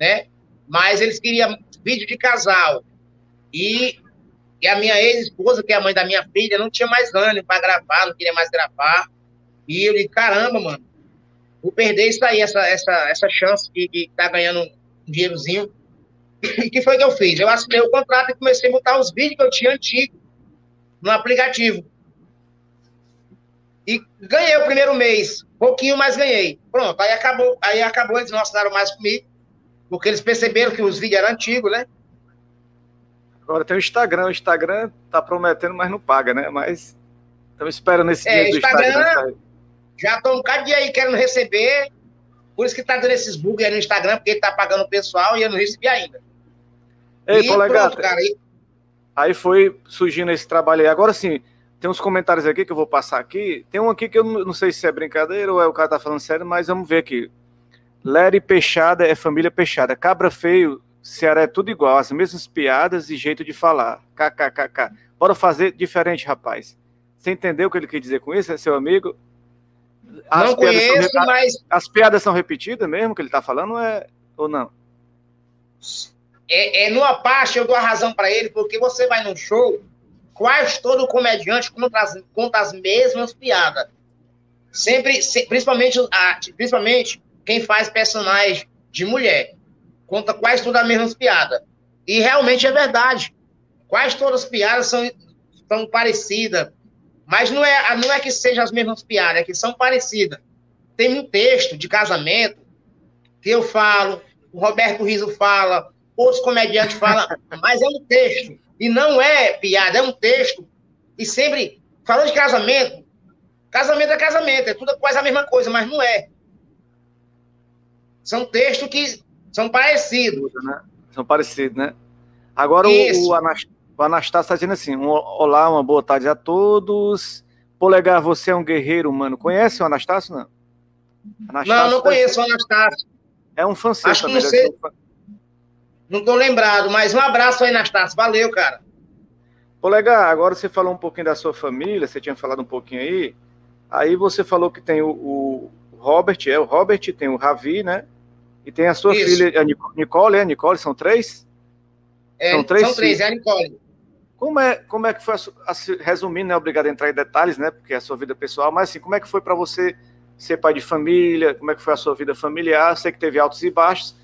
né? Mas eles queriam vídeo de casal. E, e a minha ex-esposa, que é a mãe da minha filha, não tinha mais ânimo para gravar, não queria mais gravar. E eu disse, caramba, mano, vou perder isso aí, essa, essa, essa chance de estar tá ganhando um dinheirozinho. E que foi que eu fiz? Eu assinei o contrato e comecei a botar os vídeos que eu tinha antigo no aplicativo. E ganhei o primeiro mês, pouquinho, mas ganhei. Pronto, aí acabou, aí acabou, eles não assinaram mais comigo, porque eles perceberam que os vídeos eram antigos, né? Agora tem o Instagram, o Instagram tá prometendo, mas não paga, né? Mas estamos esperando esse É, dia do Instagram- Instagram sair. Já estou um bocado de aí querendo receber, por isso que tá dando esses bugs aí no Instagram, porque ele tá pagando o pessoal e eu não recebi ainda. Ei, e polegar, pronto, cara, e- Aí foi surgindo esse trabalho aí. Agora sim, tem uns comentários aqui que eu vou passar aqui. Tem um aqui que eu não não sei se é brincadeira ou é o cara tá falando sério, mas vamos ver aqui. Lery Peixada é família Peixada. Cabra feio, Ceará é tudo igual, as mesmas piadas e jeito de falar. KKKK. Bora fazer diferente, rapaz. Você entendeu o que ele quer dizer com isso? Seu amigo? não piadas são conheço, mas as piadas são repetidas mesmo que ele tá falando é ou não? é, é numa parte eu dou a razão para ele, porque você vai num show, quase todo comediante conta as, conta as mesmas piadas. Sempre, se- principalmente, a- principalmente quem faz personagem de mulher, conta quase todas as mesmas piadas. E realmente é verdade. Quase todas as piadas são, são parecidas. Mas não é, não é que sejam as mesmas piadas, é que são parecidas. Tem um texto de casamento que eu falo, o Roberto Riso fala, outros comediantes falam, (laughs) mas é um texto. E não é piada, é um texto. E sempre, falando de casamento, casamento é casamento, é tudo quase a mesma coisa, mas não é. São textos que são parecidos. né? São parecidos, né? Agora Isso. o, o, Anas- o Anastácio está dizendo assim: um, olá, uma boa tarde a todos. Polegar, você é um guerreiro humano. Conhece o Anastácio? Não. Não, não conheço o Anastácio. É um seu Acho que também. não deve sei. Não tô lembrado, mas um abraço aí, Anastácio. Valeu, cara. Polegar, agora você falou um pouquinho da sua família, você tinha falado um pouquinho aí. Aí você falou que tem o, o Robert, é o Robert, tem o Ravi, né? E tem a sua Isso. filha, a Nico- Nicole, é? Nicole, são três? É, São três São três, é a Nicole. Como é, como é que foi, a a su- resumindo, não é obrigado a entrar em detalhes, né, porque é a sua vida pessoal, mas assim, como é que foi para você ser pai de família, como é que foi a sua vida familiar, sei que teve altos e baixos,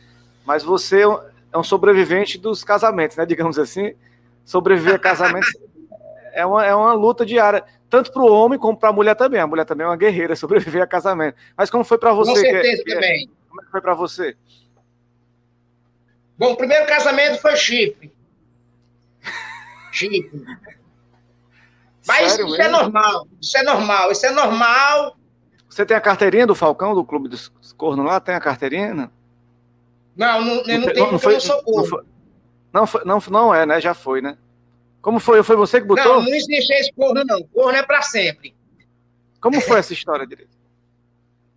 mas você é um- é um sobrevivente dos casamentos, né, digamos assim, sobreviver a casamentos (laughs) é, uma, é uma luta diária, tanto para o homem como para a mulher também. A mulher também é uma guerreira, sobreviver a casamento. Mas como foi para você? Com certeza que, também. Que, como é que foi para você? Bom, o primeiro casamento foi chifre. chifre. Mas Sério isso é mesmo? é normal, isso é normal, isso é normal. Você tem a carteirinha do Falcão, do Clube dos Cornos lá? Tem a carteirinha? Não, não, não, não, não tem, não foi, não, não, foi, não, foi, não, não é, né? Já foi, né? Como foi? Foi você que botou? Não, não existe esse corno, não. Corno é para sempre. Como foi essa história direito?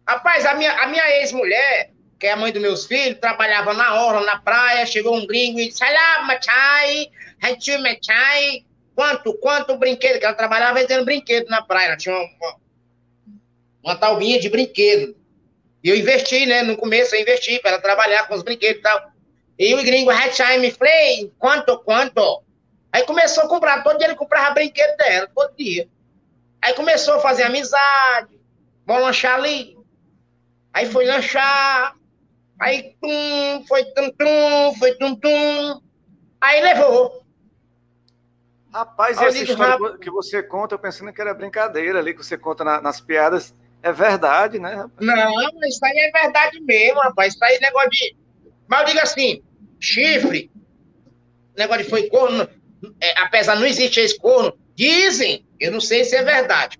Rapaz, a minha, a minha ex-mulher, que é a mãe dos meus filhos, trabalhava na orla, na praia, chegou um gringo e disse, Salam, chai, chai, quanto, quanto brinquedo, que ela trabalhava vendendo brinquedo na praia, ela tinha uma, uma talbinha de brinquedo. E eu investi, né, no começo eu investi para ela trabalhar com os brinquedos e tal. E o gringo, chai, me falei, quanto, quanto? Aí começou a comprar, todo dia ele comprava brinquedo dela, todo dia. Aí começou a fazer amizade, vamos lanchar ali. Aí foi lanchar, aí tum, foi tum tum, foi tum tum. Aí levou. Rapaz, essa história que você conta, eu pensando que era brincadeira ali, que você conta na, nas piadas, é verdade, né, rapaz? Não, isso aí é verdade mesmo, rapaz. Isso aí é negócio de. Mas eu digo assim, chifre, negócio de foi corno, é, apesar de não existir esse corno, dizem, eu não sei se é verdade,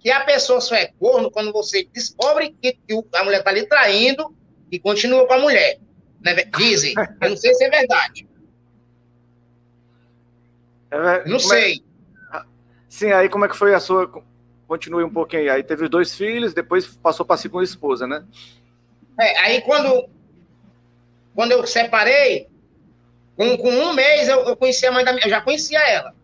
que a pessoa só é corno quando você descobre que, que a mulher está lhe traindo e continua com a mulher. Né? Dizem, (laughs) eu não sei se é verdade. É, não é sei. É... Sim, aí como é que foi a sua. Continue um pouquinho aí. Aí teve os dois filhos, depois passou para a segunda esposa, né? É, aí quando, quando eu separei, com, com um mês eu, eu conheci a mãe da minha, eu já conhecia ela.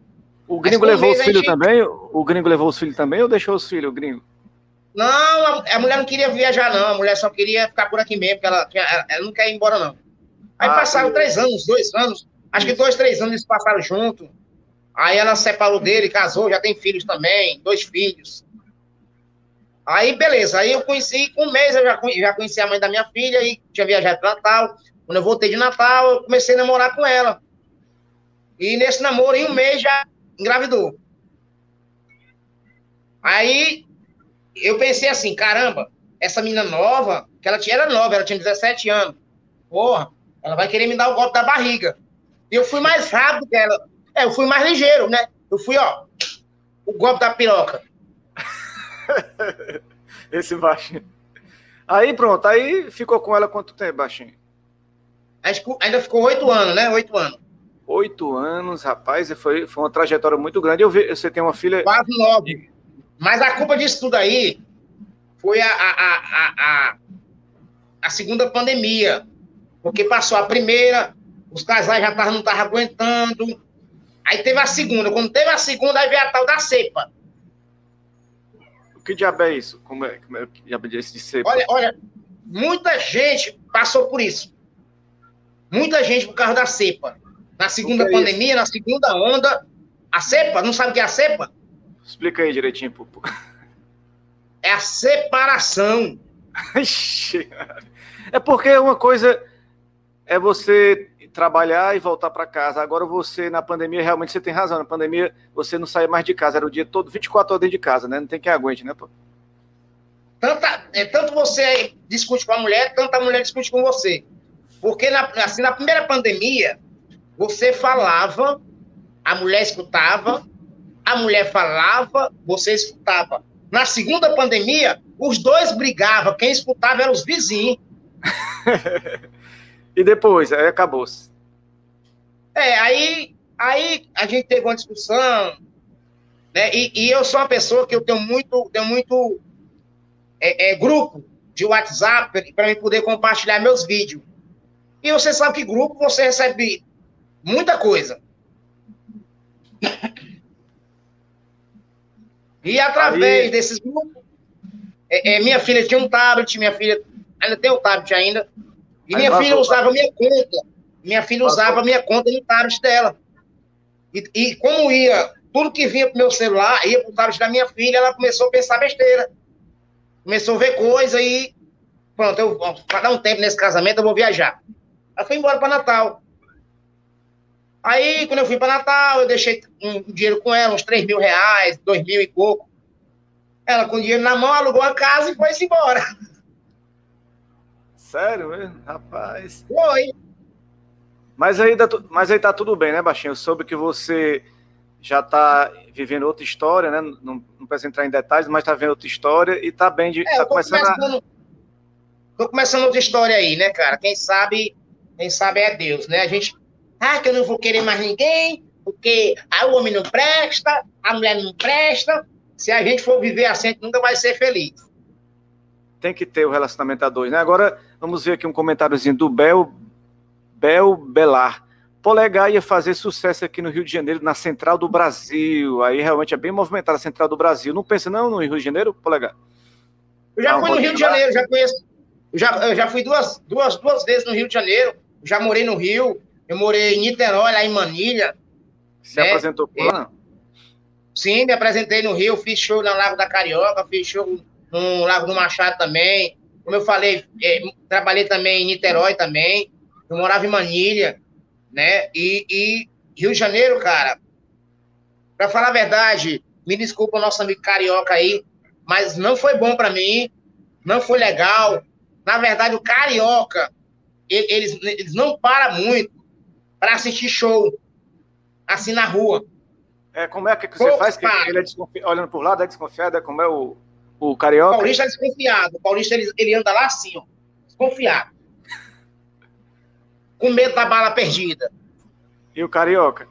O gringo levou os filhos gente... também? O gringo levou os filhos também ou deixou os filhos, o gringo? Não, a, mulher não queria viajar, não. A mulher só queria ficar por aqui mesmo, porque ela, ela, ela não quer ir embora, não. Aí ah, passaram três anos, dois anos. Acho que dois, três anos eles passaram junto. Aí ela separou dele, casou, já tem filhos também, dois filhos. Aí, beleza. Aí eu conheci, com um mês eu já, já conheci a mãe da minha filha e tinha viajado para Natal. Quando eu voltei de Natal, eu comecei a namorar com ela. E nesse namoro, em um mês, já engravidou. Aí eu pensei assim, caramba, essa menina nova, que ela tinha, era nova, ela tinha 17 anos. Porra, ela vai querer me dar o golpe da barriga. E eu fui mais rápido que ela. É, eu fui mais ligeiro, né? Eu fui, ó, o golpe da piroca. (laughs) Esse baixinho. Aí pronto, aí ficou com ela quanto tempo, baixinho? ainda ficou oito anos, né? Oito anos. Oito anos, rapaz, foi, foi uma trajetória muito grande. Eu vi, você tem uma filha. Quase nove. Mas a culpa disso tudo aí foi a, a, a, a, a segunda pandemia. Porque passou a primeira, os casais já tavam, não estavam aguentando. Aí teve a segunda. Quando teve a segunda, aí veio a tal da cepa. O que diabo é isso? Como é, como é que diabo é esse de cepa? Olha, olha, muita gente passou por isso. Muita gente por causa da cepa. Na segunda é pandemia, isso? na segunda onda, a cepa, não sabe o que é a cepa? Explica aí direitinho, Pupu. É a separação. (laughs) é porque uma coisa é você trabalhar e voltar para casa. Agora você, na pandemia, realmente você tem razão. Na pandemia, você não sai mais de casa. Era o dia todo, 24 horas dentro de casa, né? Não tem quem aguente, né, pô? Tanta, é, tanto você discute com a mulher, tanto a mulher discute com você. Porque na, assim, na primeira pandemia, você falava, a mulher escutava, a mulher falava, você escutava. Na segunda pandemia, os dois brigavam, quem escutava eram os vizinhos. (laughs) e depois, aí acabou-se. É, aí, aí a gente teve uma discussão, né? E, e eu sou uma pessoa que eu tenho muito, tenho muito é, é, grupo de WhatsApp para eu poder compartilhar meus vídeos. E você sabe que grupo você recebe muita coisa. E através Aí... desses é, é, minha filha tinha um tablet, minha filha ainda tem o tablet ainda, e Aí minha filha usava minha conta. Minha filha usava minha conta no tablet dela. E, e como ia, tudo que vinha pro meu celular, ia pro tablet da minha filha, ela começou a pensar besteira. Começou a ver coisa e pronto, eu, para dar um tempo nesse casamento, eu vou viajar. Ela foi embora para Natal. Aí, quando eu fui para Natal, eu deixei um dinheiro com ela, uns 3 mil reais, 2 mil e pouco. Ela, com dinheiro na mão, alugou a casa e foi-se embora. Sério mesmo? Rapaz. Foi. Mas aí, mas aí tá tudo bem, né, Baixinho? Eu soube que você já tá vivendo outra história, né? Não, não precisa entrar em detalhes, mas tá vendo outra história e tá bem de. É, tá começando, começando, a... tô começando outra história aí, né, cara? Quem sabe, quem sabe é Deus, né? A gente ah, que eu não vou querer mais ninguém, porque ah, o homem não presta, a mulher não presta. Se a gente for viver assim, a gente nunca vai ser feliz. Tem que ter o relacionamento a dois, né? Agora, vamos ver aqui um comentáriozinho do Bel, Bel Belar. Polegar ia fazer sucesso aqui no Rio de Janeiro, na Central do Brasil. Aí realmente é bem movimentada a Central do Brasil. Não pensa não no Rio de Janeiro, Polegar? Eu já não, fui no Rio de Janeiro, já conheço. Eu já, eu já fui duas, duas, duas vezes no Rio de Janeiro. Já morei no Rio. Eu morei em Niterói, lá em Manilha. Se né? apresentou lá? Sim, me apresentei no Rio, fiz show no Lago da Carioca, fiz show no Lago do Machado também. Como eu falei, é, trabalhei também em Niterói também. Eu morava em Manilha, né? E, e Rio de Janeiro, cara, para falar a verdade, me desculpa o nosso amigo carioca aí, mas não foi bom para mim, não foi legal. Na verdade, o carioca, eles, eles não param muito para assistir show, assim na rua. É, como é que você Poucos faz? Que ele é desconfi... Olhando por lá, é desconfiado, é como é o, o carioca? O paulista é desconfiado. O paulista ele, ele anda lá assim, ó, desconfiado. Com medo da bala perdida. E o carioca?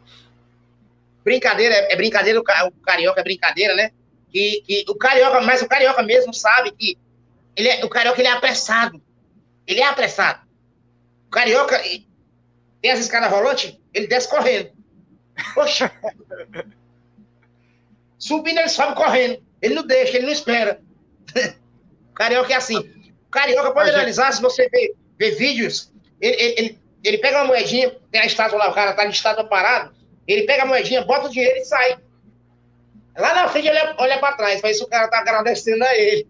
Brincadeira, é, é brincadeira, o, carioca é brincadeira, né? Que, que o carioca, mas o carioca mesmo sabe que ele é, o carioca ele é apressado. Ele é apressado. O carioca, tem as escadas rolantes, ele desce correndo. Poxa. (laughs) Subindo, ele sobe correndo. Ele não deixa, ele não espera. (laughs) Carioca é assim. Carioca pode a analisar, gente... se você ver, ver vídeos, ele, ele, ele, pega uma moedinha, tem a estátua lá, o cara tá de estátua parado, ele pega a moedinha, bota o dinheiro e sai. Lá na frente ele olha para trás, isso o cara tá agradecendo a ele.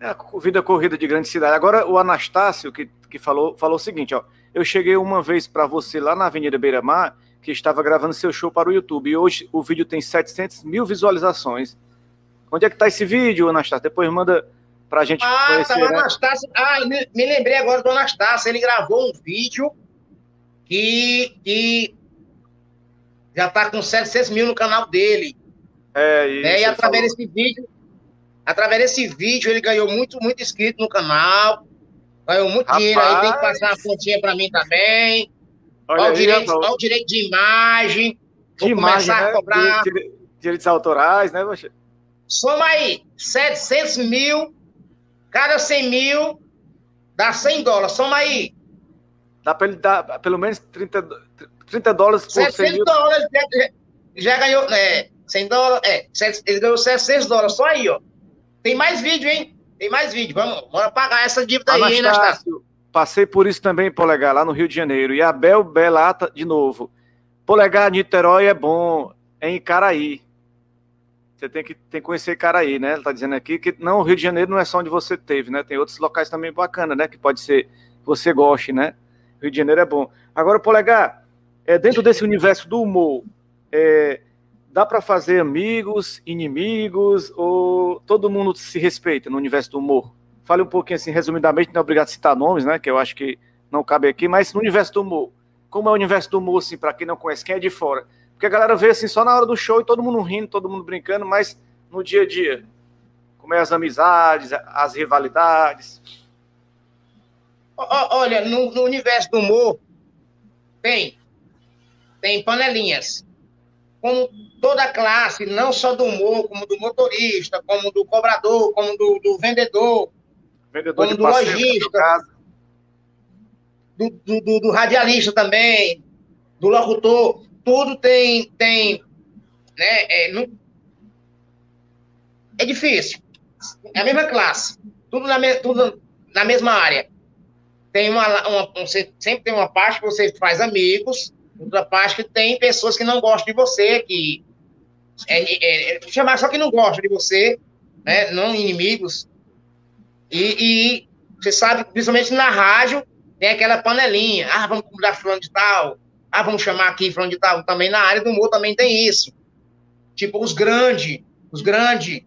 É a vida corrida de grande cidade. Agora, o Anastácio, que, que falou, falou o seguinte, ó. Eu cheguei uma vez para você lá na Avenida Beira Mar, que estava gravando seu show para o YouTube, e hoje o vídeo tem 700 mil visualizações. Onde é que está esse vídeo, Anastácio? Depois manda para a gente ah, conhecer. Tá, né? Anastácio. Ah, me, me, lembrei agora do Anastácio. Ele gravou um vídeo que, que já está com 700 mil no canal dele. É, isso. Né? E através falou. desse vídeo, através desse vídeo, ele ganhou muito, muito inscrito no canal. Ganhou muito Rapaz. dinheiro aí, tem que passar uma pontinha para mim também. Olha, olha, o direito, olha o direito de imagem. De Vou imagem, começar né? a cobrar. Direitos autorais, né, Poxa? Soma aí, 700 mil, cada 100 mil dá 100 dólares. Soma aí. Dá ele dar pelo menos 30, 30 dólares por 700 100 mil. dólares, já, já ganhou, é, 100 dólares, é, ele ganhou 700 dólares, só aí, ó. Tem mais vídeo, hein? Tem mais vídeo. Vamos, bora pagar essa dívida aí, hein, Anastácio? Passei por isso também, Polegar, lá no Rio de Janeiro. E Abel Belata, de novo. Polegar, Niterói é bom, é em Caraí. Você tem que, tem que conhecer Caraí, né? Ele tá dizendo aqui que não, o Rio de Janeiro não é só onde você teve, né? Tem outros locais também bacanas, né? Que pode ser que você goste, né? Rio de Janeiro é bom. Agora, Polegar, é, dentro desse universo do humor, é, dá para fazer amigos, inimigos, ou todo mundo se respeita no universo do humor? Fale um pouquinho assim, resumidamente, não é obrigado a citar nomes, né? Que eu acho que não cabe aqui, mas no universo do humor. Como é o universo do humor, assim, para quem não conhece, quem é de fora? Porque a galera vê assim só na hora do show e todo mundo rindo, todo mundo brincando, mas no dia a dia, como é as amizades, as rivalidades. Olha, no, no universo do humor tem tem panelinhas. Como toda classe, não só do humor, como do motorista, como do cobrador, como do, do vendedor, vendedor como do lojista, do, do, do, do, radialista também, do locutor, tudo tem, tem né, é, não, é difícil. É a mesma classe, tudo na, me, tudo na mesma área. Tem uma, uma, sempre tem uma parte que você faz amigos, outra parte que tem pessoas que não gostam de você, que é, é, é, chamar só que não gosta de você, né? Não inimigos. E, e, você sabe, principalmente na rádio, tem aquela panelinha. Ah, vamos convidar fulano de tal. Ah, vamos chamar aqui para onde tá, também na área do humor também tem isso. Tipo, os grandes, os grandes,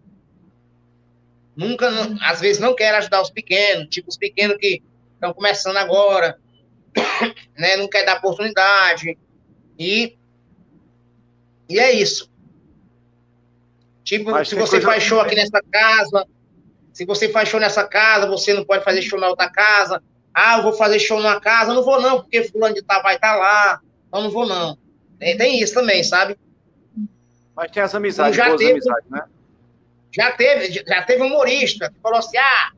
nunca, às vezes não querem ajudar os pequenos, tipo, os pequenos que estão começando agora, (coughs) né, não quer dar oportunidade, e, e é isso. Tipo, Mas se você faz show aqui nessa casa, se você faz show nessa casa, você não pode fazer show na outra casa. Ah, eu vou fazer show numa casa, não vou não, porque fulano de tal vai estar tá lá. Então não vou não. Tem, tem, isso também, sabe? Mas tem as amizades, já teve, amizades, né? Já teve, já teve humorista que falou assim, ah,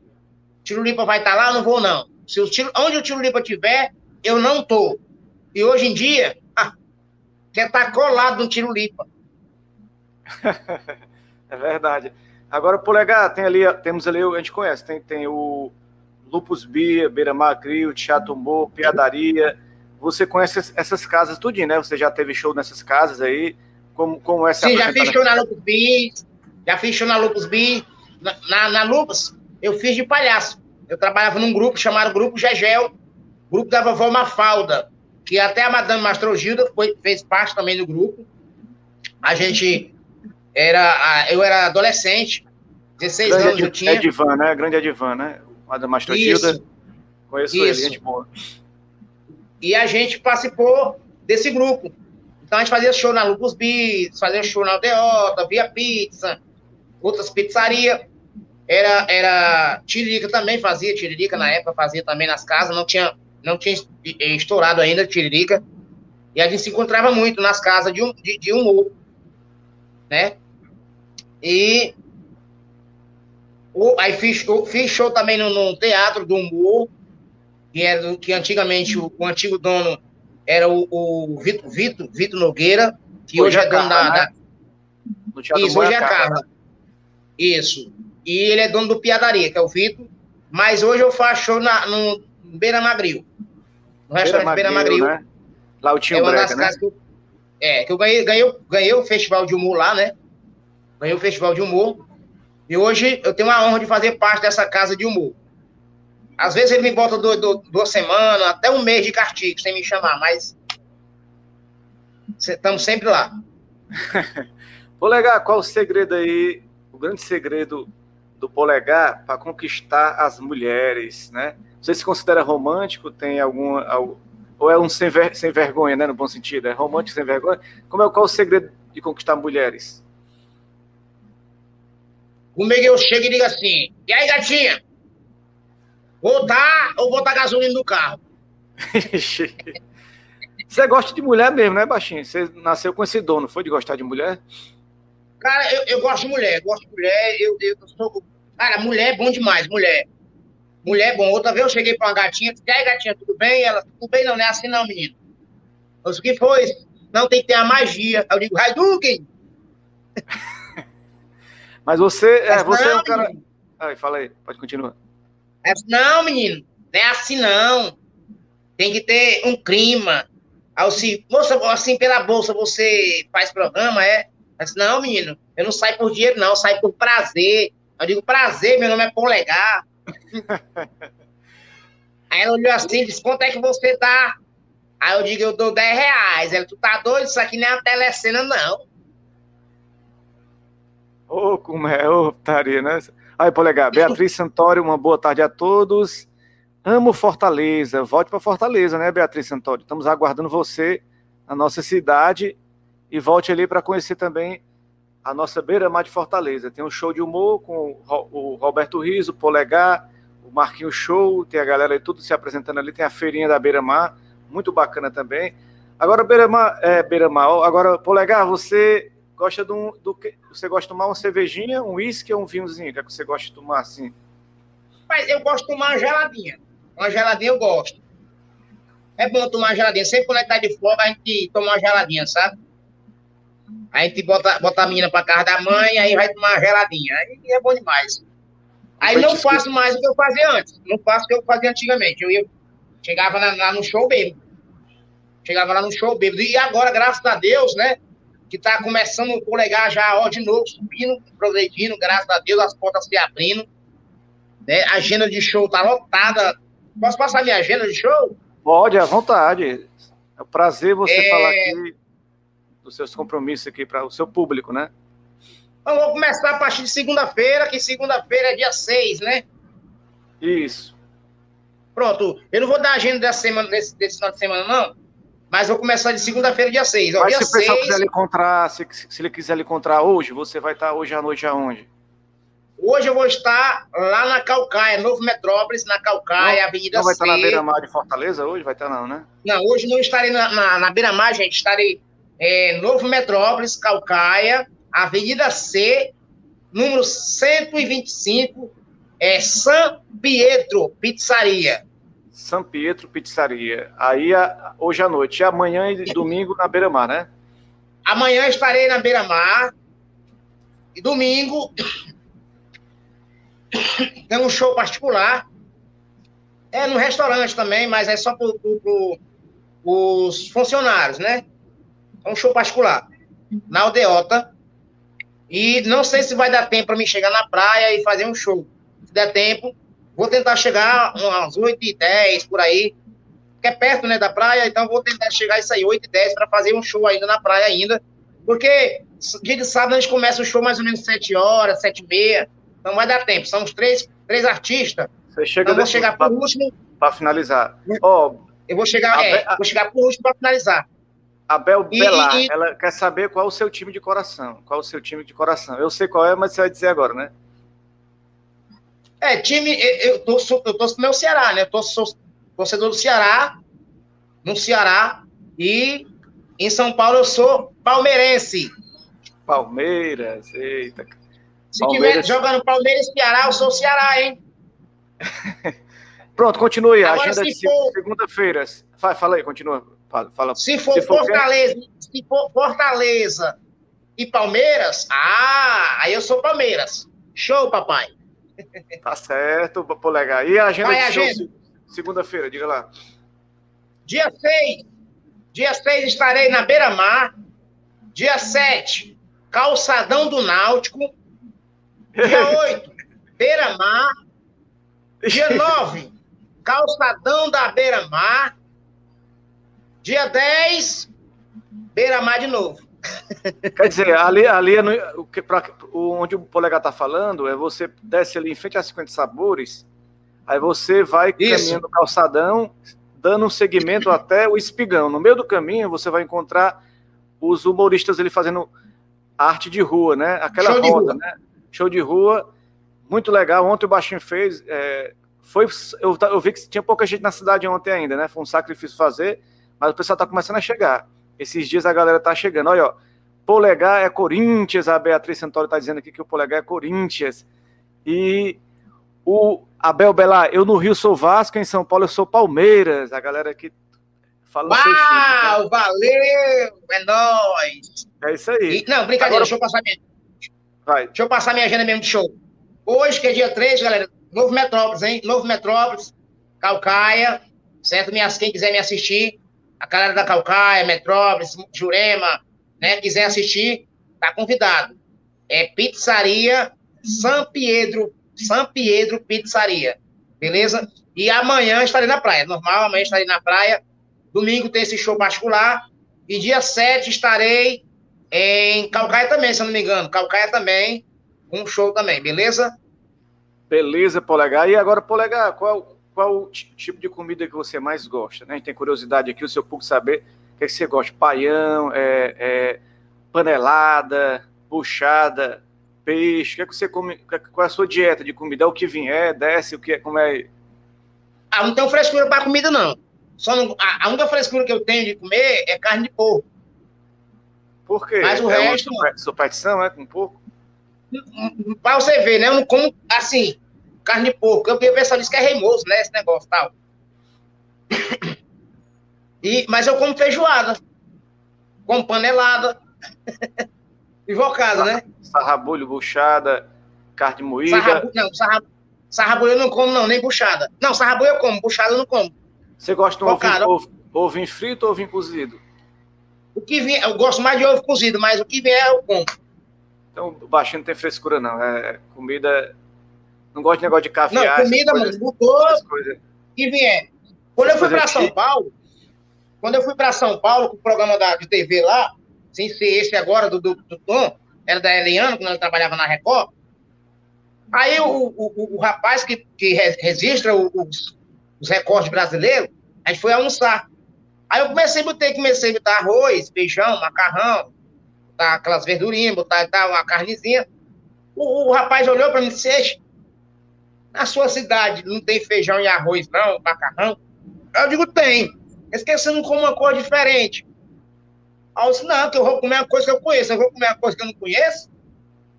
Tiro Lipa vai estar tá lá, não vou não. Se o tiro, onde o Tiro Lipa tiver, eu não tô. E hoje em dia, ah, quer estar tá colado no Tiro Lipa. (laughs) é verdade. Agora, Polegar, tem ali, temos ali, a gente conhece, tem, tem o Lupus Bia, Beira Teatro Humor, Piadaria. Você conhece essas casas tudinho, né? Você já teve show nessas casas aí? Como, como é essa Sim, já fiz show na Lupus Bia, já fiz show na Lupus Bia. Na, na, na Lupus, eu fiz de palhaço. Eu trabalhava num grupo chamado Grupo Gegel, grupo da vovó Mafalda, que até a Madame Mastrogilda foi, fez parte também do grupo. A gente era, eu era adolescente, 16 Grande anos eu tinha. Edivan, né? Grande Edivan, né? Madame Mastrogilda. Conheço Isso. ele, gente boa. E a gente participou desse grupo. Então a gente fazia show na Lupus Beats, fazia show na Aldeota, Via Pizza, outras pizzarias. Era, era Tiririca também fazia, Tiririca na época fazia também nas casas, não tinha, não tinha estourado ainda Tiririca. E a gente se encontrava muito nas casas de, um, de, de humor, né? E o, aí fiz, fiz show também no, no, Teatro do Humor, que, era, que antigamente o, o antigo dono era o, o Vitor, Vitor, Vitor Nogueira, que hoje, hoje é dono da. Né? da... Isso, hoje é a Carla. Isso. E ele é dono do Piadaria, que é o Vitor. Mas hoje eu faço show na, no Beira Magril. No restaurante Beira Magril. Né? Lá o Tio é né? Que eu, é, que eu ganhei, ganhei, ganhei o festival de humor lá, né? Ganhei o festival de humor. E hoje eu tenho a honra de fazer parte dessa casa de humor. Às vezes ele me bota do, do, duas semanas, até um mês de castigo, sem me chamar, mas estamos sempre lá. (laughs) Polegar, qual o segredo aí, o grande segredo do Polegar para conquistar as mulheres, né? Você se considera romântico? Tem algum, ou é um sem, ver, sem vergonha, né, no bom sentido? É romântico sem vergonha? Como é qual o segredo de conquistar mulheres? Comigo eu chego e digo assim: e aí, gatinha? Voltar ou botar gasolina no carro? (laughs) Você gosta de mulher mesmo, né, Baixinho? Você nasceu com esse dono, foi de gostar de mulher? Cara, eu, eu gosto de mulher, gosto de mulher, eu, eu sou. Cara, mulher é bom demais, mulher. Mulher é bom. Outra vez eu cheguei pra uma gatinha, disse, aí, gatinha, tudo bem? Ela, tudo bem, não, não é assim não, menino. Eu disse, o que foi? Não, tem que ter a magia. Eu digo, Hadouken! (laughs) Mas você, é, você não, é um cara. Ai, fala aí, pode continuar. É, não, menino, não é assim não. Tem que ter um clima. Assim, moça, assim, pela bolsa você faz programa, é? Eu disse, não, menino, eu não saio por dinheiro, não, eu saio por prazer. Eu digo, prazer, meu nome é Polegar. Aí ela olhou assim disse, quanto é que você dá? Aí eu digo, eu dou 10 reais. Ela, tu tá doido? Isso aqui não é uma telecena, não. Ô, oh, como é, ô, oh, taria, né? Aí, polegar, Beatriz Santório, uma boa tarde a todos. Amo Fortaleza, volte para Fortaleza, né, Beatriz Santório? Estamos aguardando você na nossa cidade e volte ali para conhecer também a nossa beira-mar de Fortaleza. Tem um show de humor com o Roberto Riso, o Polegar, o Marquinho Show, tem a galera aí tudo se apresentando ali, tem a feirinha da beira-mar, muito bacana também. Agora, beira-mar, é, beira-mar, agora, Polegar, você gosta de um, do que você gosta de tomar uma cervejinha, um uísque ou um vinhozinho? O que, é que você gosta de tomar assim? Mas eu gosto de tomar uma geladinha. Uma geladinha eu gosto. É bom tomar uma geladinha. Sempre quando tá de folga, a gente toma uma geladinha, sabe? A gente bota, bota a menina pra casa da mãe, aí vai tomar uma geladinha. Aí é bom demais. Aí não faço mais o que eu fazia antes. Não faço o que eu fazia antigamente. Eu ia, chegava lá, lá no show bêbado. Chegava lá no show bêbado. E agora, graças a Deus, né? que está começando o polegar já ó, de novo, subindo, progredindo, graças a Deus, as portas se abrindo. Né? A agenda de show está lotada. Posso passar minha agenda de show? Pode, à vontade. É um prazer você é... falar aqui dos seus compromissos aqui para o seu público, né? Então, vou começar a partir de segunda-feira, que segunda-feira é dia 6, né? Isso. Pronto. Eu não vou dar agenda dessa semana, desse, desse final de semana, não. Mas vou começar de segunda-feira, dia 6. Mas dia se o pessoal 6... quiser lhe encontrar, se, se ele quiser lhe encontrar hoje, você vai estar hoje à noite aonde? Hoje eu vou estar lá na Calcaia, Novo Metrópolis, na Calcaia, não, Avenida Não vai estar na beira-mar de Fortaleza hoje? Vai estar não, né? Não, hoje não estarei na, na, na beira-mar, gente. Estarei é, Novo Metrópolis, Calcaia, Avenida C, número 125, é São Pietro Pizzaria. São Pietro Pizzaria. Aí hoje à noite. Amanhã e domingo na beira-mar, né? Amanhã estarei na beira-mar. E domingo (coughs) tem um show particular. É no restaurante também, mas é só para os funcionários, né? É um show particular. Na aldeota. E não sei se vai dar tempo para mim chegar na praia e fazer um show. Se der tempo, vou tentar chegar umas 8h10 por aí. Que é perto, né, da praia, então vou tentar chegar isso aí, 8h10, para fazer um show ainda na praia ainda. Porque dia de sábado a gente começa o show mais ou menos 7 horas, 7 e meia. Não vai dar tempo. São os três, três artistas. Você chega então, vou chegar por último. Para finalizar. Oh, eu vou chegar, é, vou chegar por último para finalizar. A Bel e, Belar, e... ela quer saber qual é o seu time de coração. Qual é o seu time de coração? Eu sei qual é, mas você vai dizer agora, né? É, time, eu torço, eu torço pro meu Ceará, né? Eu torço, sou torcedor do Ceará, no Ceará, e em São Paulo eu sou palmeirense. Palmeiras, eita. Se Palmeiras... tiver jogando Palmeiras e Ceará, eu sou Ceará, hein? (laughs) Pronto, continue. A agenda de for... segunda-feira. Fala aí, continua. Fala, fala. Se for, se for Fortaleza, se for Fortaleza e Palmeiras, ah, aí eu sou Palmeiras. Show, papai. Tá certo, polegar. E a agenda Vai, de agenda. segunda-feira, diga lá. Dia 6. Dia 6 estarei na Beira-Mar. Dia 7, Calçadão do Náutico. Dia (laughs) 8, Beira-Mar. Dia (laughs) 9, Calçadão da Beira-Mar. Dia 10, Beira-Mar de novo. (laughs) Quer dizer, ali, ali é no, o que, pra, onde o polegar está falando, é você desce ali em frente a 50 sabores, aí você vai Isso. caminhando calçadão, dando um segmento até o espigão. No meio do caminho, você vai encontrar os humoristas ali fazendo arte de rua, né? Aquela Show roda, né? Show de rua, muito legal. Ontem o Baixinho fez. É, foi, eu, eu vi que tinha pouca gente na cidade ontem ainda, né? Foi um sacrifício fazer mas o pessoal está começando a chegar. Esses dias a galera está chegando. Olha, ó, polegar é Corinthians, a Beatriz Santoro está dizendo aqui que o polegar é Corinthians. E o Abel Belar, eu no Rio sou Vasco, em São Paulo eu sou Palmeiras. A galera aqui fala Uau, chip, né? valeu, é nóis. É isso aí. E, não, brincadeira, Agora... deixa eu passar minha... Vai. Deixa eu passar minha agenda mesmo de show. Hoje, que é dia 3, galera, Novo Metrópolis, hein? Novo Metrópolis, Calcaia, certo? Quem quiser me assistir, a galera da Calcaia, Metrópolis, Jurema, né, quiser assistir, tá convidado. É Pizzaria São Pedro, São Pedro Pizzaria, beleza? E amanhã estarei na praia, normal, amanhã estarei na praia. Domingo tem esse show particular. E dia 7 estarei em Calcaia também, se eu não me engano. Calcaia também, um show também, beleza? Beleza, Polegar. E agora, Polegar, qual, qual o tipo de comida que você mais gosta? Né? A gente tem curiosidade aqui, o seu público saber o que, é que você gosta. Paião, é, é, panelada, buchada, peixe. O que, é que você come? Qual é a sua dieta de comida? É o que vier, desce, o que é, como é? Ah, não tenho frescura para comida, não. Só não, a, a, única frescura que eu tenho de comer é carne de porco. Por quê? Mas o é resto. Uma superstição, é? Com porco? Para você ver, né? Eu não como assim carne de porco. Eu, o pessoal diz que é reimoso, né? Esse negócio tal. E, mas eu como feijoada. Como panelada. (laughs) Invocada, né? Sarrabulho, buchada, carne moída. Sarrabu, não, sarrabulho, sarrabulho eu não como, não, nem buchada. Não, sarrabulho eu como, buchada eu não como. Você gosta de um ovinho, ovo, ovinho frito ou ovinho cozido? O que vier, eu gosto mais de ovo cozido, mas o que vier eu como. Então, o baixinho não tem frescura, não. É comida não gosto de negócio de caviar. Não, comida, mano, mudou. Que vier. Quando eu fui para São Paulo, quando eu fui para São Paulo, com o programa da, de TV lá, sem ser esse agora do, do, do Tom, era da Eliana, quando ela trabalhava na Record. Aí o, o, o, o rapaz que, que registra os, os recordes brasileiros, a gente foi almoçar. Aí eu comecei a botar, comecei a botar arroz, feijão, macarrão, botar aquelas verdurinhas, botar, botar uma carnezinha. O, o rapaz olhou para mim e disse, na sua cidade não tem feijão e arroz, não, macarrão? Eu digo, tem. Esquecendo como uma cor diferente. Aí eu disse, não, que eu vou comer uma coisa que eu conheço. Eu vou comer uma coisa que eu não conheço?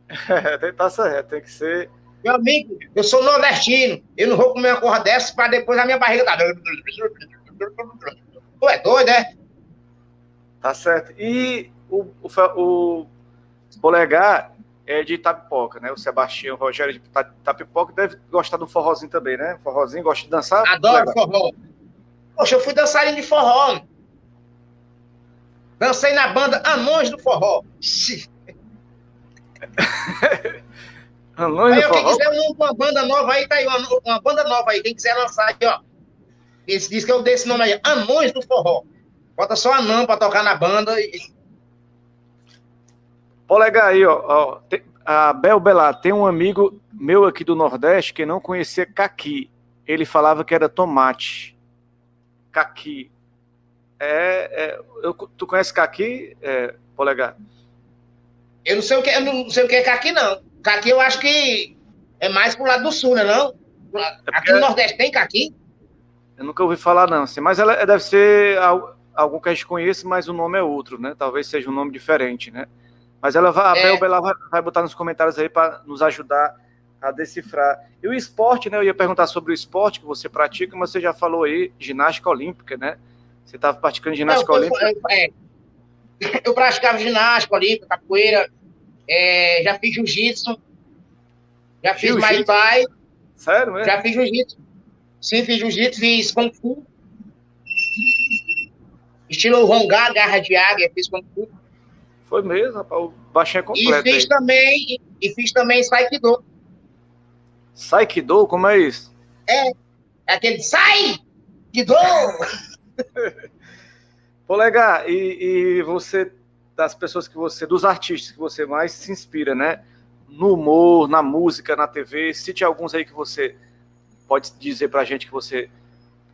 (laughs) É, tá certo, tem que ser. Meu amigo, eu sou nordestino. Eu não vou comer uma coisa dessa para depois a minha barriga dar. Tu é doido, é? Tá certo. E o, o, o polegar é de Itapipoca, né? O Sebastião o Rogério de Itapipoca deve gostar do forrozinho também, né? Forrozinho, gosta de dançar? Adoro forró. Poxa, eu fui dançarinho de forró. Dancei na banda Anões do Forró. (laughs) Anões do Forró? Quem quiser uma banda nova aí, tá aí, uma, uma banda nova aí. Quem quiser lançar aí, ó. Esse diz que eu dei esse nome aí, Anões do Forró. Bota só anão pra tocar na banda. E... Polegar aí, ó. ó tem, a Bel Belar, tem um amigo meu aqui do Nordeste que não conhecia caqui. Ele falava que era tomate. Caqui. É, é eu, tu conhece caqui, é, Polegar? Eu não sei o que, eu não sei o que é caqui, não. Caqui eu acho que é mais pro lado do sul, né, não? É Aqui no Nordeste tem caqui? Eu nunca ouvi falar, não. Assim, mas ela deve ser algum que a gente conhece, mas o nome é outro, né? Talvez seja um nome diferente, né? Mas ela vai, a é. Bel vai, vai botar nos comentários aí para nos ajudar a decifrar. E o esporte, né? Eu ia perguntar sobre o esporte que você pratica, mas você já falou aí, ginástica olímpica, né? Você estava praticando ginástica eu, olímpica? Eu, é, eu, praticava ginástica olímpica, capoeira, é, já fiz jiu-jitsu, já fiz jiu Muay Thai. Sério, mesmo? Já fiz jiu-jitsu. Sim, fiz jiu-jitsu, fiz Kung Fu. Estilo Rongá, garra de águia, fiz Kung Fu. Foi mesmo, rapaz. O baixinho é completo. E fiz aí. também, e fiz também Saikido. Saikido? Como é isso? É, é aquele sai! Kido! (laughs) Polegar, e, e você, das pessoas que você, dos artistas que você mais se inspira, né? No humor, na música, na TV, cite alguns aí que você pode dizer pra gente que você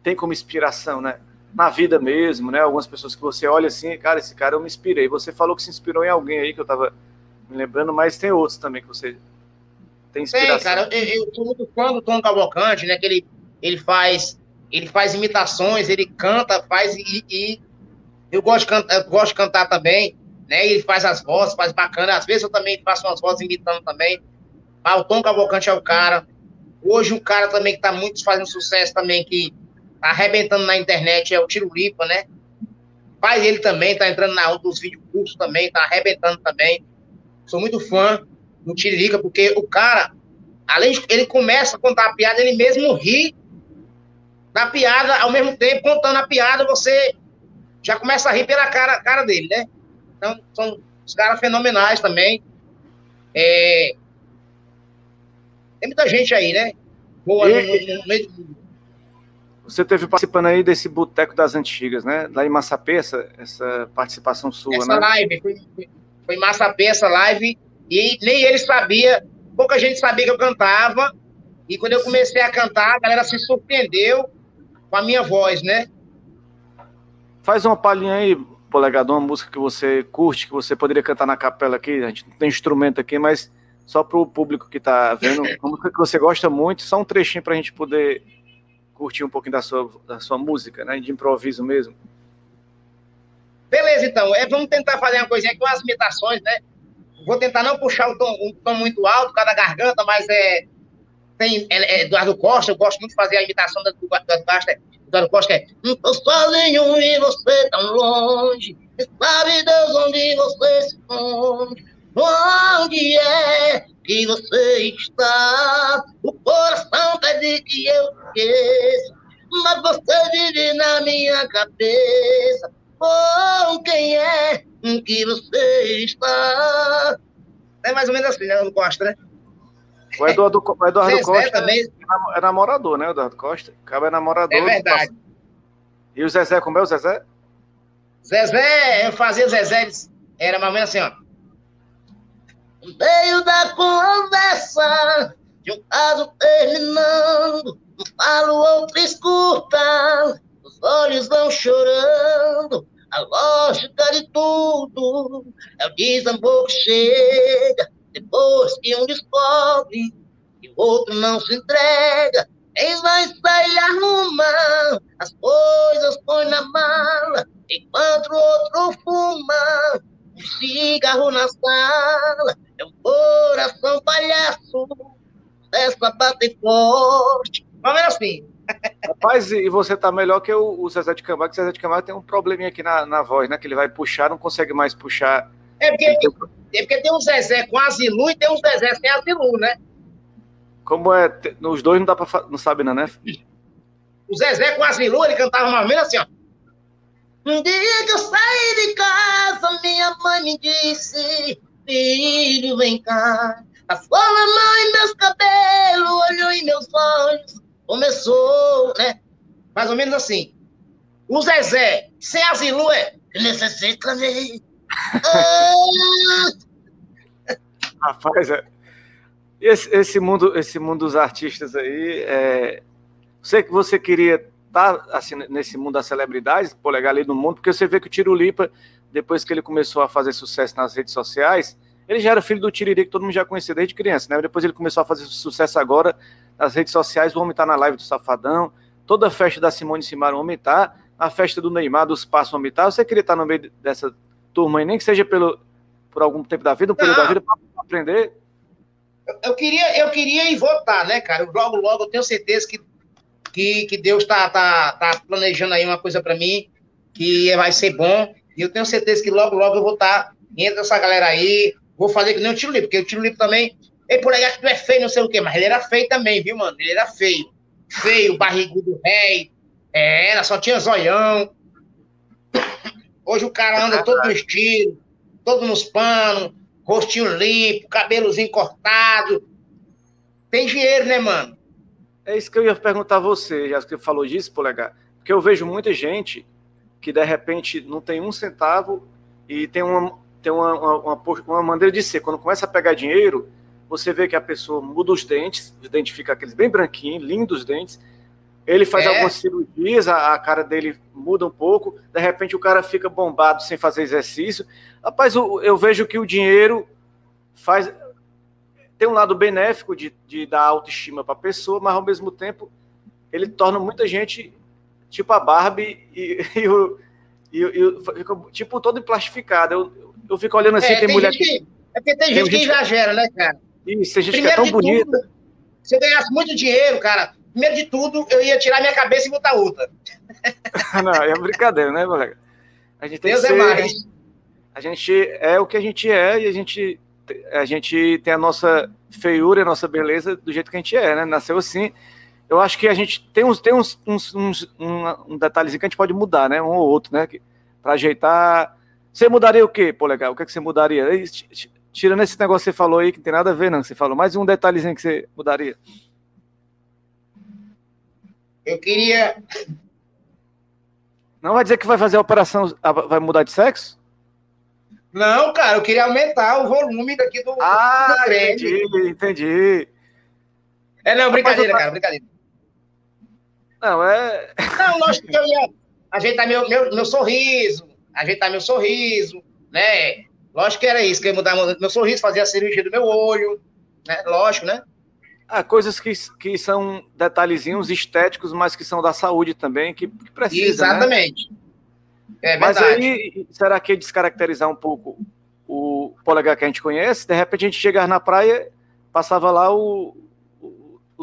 tem como inspiração, né? Na vida mesmo, né? Algumas pessoas que você olha assim, cara, esse cara eu me inspirei. Você falou que se inspirou em alguém aí que eu tava me lembrando, mas tem outros também que você tem inspiração. Tem, cara, eu, eu sou muito fã do Tom Cavalcante, né? Que ele, ele faz ele faz imitações, ele canta, faz e, e eu gosto de cantar, eu gosto de cantar também, né? Ele faz as vozes, faz bacana. Às vezes eu também faço umas vozes imitando também. Mas o Tom Cavalcante é o cara. Hoje um cara também que está muito fazendo sucesso também, que tá arrebentando na internet, é o Tiro Lipa, né? Faz ele também, tá entrando na dos vídeos cursos também, tá arrebentando também. Sou muito fã do Tiririca, porque o cara, além de ele começa a contar a piada, ele mesmo ri da piada, ao mesmo tempo, contando a piada, você já começa a rir pela cara, cara dele, né? Então, são os caras fenomenais também. É... Tem muita gente aí, né? Boa e... no, meio do Você teve participando aí desse Boteco das Antigas, né? Lá em Massapê, essa, essa participação sua, essa né? live, foi, foi em Massapê essa live, e nem ele sabia, pouca gente sabia que eu cantava, e quando eu comecei a cantar, a galera se surpreendeu com a minha voz, né? Faz uma palhinha aí, polegador, uma música que você curte, que você poderia cantar na capela aqui. A gente não tem instrumento aqui, mas só para o público que está vendo, uma música que você gosta muito, só um trechinho para a gente poder curtir um pouquinho da sua, da sua música, né? De improviso mesmo. Beleza, então. É, vamos tentar fazer uma coisinha com as imitações, né? Vou tentar não puxar o tom, tom muito alto, cada garganta, mas é tem é, é, Eduardo Costa, eu gosto muito de fazer a imitação do Eduardo Costa. Eduardo Costa é Tô sozinho e você tão longe, sabe Deus onde você se esconde, onde é que você está? O coração pede que eu esqueça, mas você vive na minha cabeça. Oh, quem é que você está? É mais ou menos assim, né, Eduardo Costa, né? O Eduardo, o Eduardo Costa também... é namorador, né? O Eduardo Costa. Acaba é namorador. É verdade. E o Zezé, como é o Zezé? Zezé, eu fazia Zezé, era mais ou menos assim, ó. No meio da conversa, de um caso terminando, um falo, outro escuta, os olhos vão chorando, a lógica de tudo é o desamor que chega, depois que um descobre e o outro não se entrega, quem vai sair arruma, as coisas põe na mala, enquanto o outro fuma, um cigarro na sala, é um coração palhaço, essa bate forte. Vamos ver assim. Rapaz, e você tá melhor que o, o Zezé de Camargo, que o Zezé de Camargo tem um probleminha aqui na, na voz, né? Que ele vai puxar, não consegue mais puxar. É porque, é porque tem um Zezé com Azilu e tem um Zezé sem Azilu, né? Como é. Nos dois não dá pra. Não sabe, não, né? O Zezé com Azilu, ele cantava mais ou menos assim, ó. Um dia que eu saí de casa, minha mãe me disse: Filho, vem cá. A mão em meus cabelos, olhou em meus olhos, começou, né? Mais ou menos assim. O Zezé, sem Azilu, é. Necessita me. Rapaz, é. Esse, esse, mundo, esse mundo dos artistas aí, é... sei que você queria estar tá, assim, nesse mundo das celebridades, polegar ali no mundo, porque você vê que o Tiro Lipa, depois que ele começou a fazer sucesso nas redes sociais, ele já era filho do Tiriri, que todo mundo já conhecia desde criança, né? Depois ele começou a fazer sucesso agora nas redes sociais, o homem tá na live do Safadão, toda a festa da Simone Simara, o homem tá, a festa do Neymar, dos Passos, o homem tá. Você queria estar no meio dessa turma aí, nem que seja pelo, por algum tempo da vida, um período da vida, para aprender? Eu queria, eu queria ir votar, né, cara? Logo, logo, eu tenho certeza que, que, que Deus tá, tá, tá planejando aí uma coisa para mim que vai ser bom. E eu tenho certeza que logo, logo eu vou estar tá, entre essa galera aí. Vou fazer que nem o Tiro Livre, porque o Tiro Livre também. Ei, por aí que tu é feio, não sei o quê, mas ele era feio também, viu, mano? Ele era feio. Feio, barrigudo rei. Era, só tinha zoião. Hoje o cara anda todo no estilo, todo nos panos, rostinho limpo, cabelozinho cortado. Tem dinheiro, né, mano? É isso que eu ia perguntar a você, já que você falou disso, polegar. Porque eu vejo muita gente que de repente não tem um centavo e tem uma, tem uma, uma, uma, maneira de ser. Quando começa a pegar dinheiro, você vê que a pessoa muda os dentes, ficam aqueles bem branquinhos, lindos os dentes. Ele faz é. algumas cirurgias, a, a, cara dele muda um pouco, de repente o cara fica bombado sem fazer exercício. Rapaz, eu, eu vejo que o dinheiro faz. Tem um lado benéfico de, de dar autoestima para a pessoa, mas ao mesmo tempo ele torna muita gente tipo a Barbie e, (laughs) e, o, e, e tipo todo plastificado. Eu, eu fico olhando assim, é, tem, tem, mulher que. É porque tem, tem gente, que exagera, né, cara? Isso, tem gente Primeiro que é tão bonita. Tudo, se eu ganhasse muito dinheiro, cara, primeiro de tudo, eu ia tirar minha cabeça e botar outra. (laughs) Não, é brincadeira, né, colega? A gente tem Deus que é ser, é mais. A gente é o que a gente é e a gente, a gente tem a nossa feiura, a nossa beleza do jeito que a gente é, né? Nasceu assim. Eu acho que a gente tem uns, tem uns, uns, uns um, um detalhezinho que a gente pode mudar, né? Um ou outro, né? Para ajeitar. Você mudaria o quê, pô, legal? O que, é que você mudaria? Tirando esse negócio que você falou aí, que não tem nada a ver, não. Você falou mais um detalhezinho que você mudaria. Eu queria. Não vai dizer que vai fazer a operação, vai mudar de sexo? Não, cara, eu queria aumentar o volume daqui do. Ah, do entendi, entendi. É, não, brincadeira, cara, brincadeira. Não, é. Não, lógico que eu ia ajeitar meu, meu, meu sorriso, ajeitar meu sorriso, né? Lógico que era isso, que eu ia mudar meu sorriso, fazer a cirurgia do meu olho, né? Lógico, né? Ah, coisas que, que são detalhezinhos estéticos, mas que são da saúde também, que, que precisa. Né? Exatamente. Né? É mas aí, será que descaracterizar um pouco o polegar que a gente conhece? De repente a gente chegar na praia, passava lá o,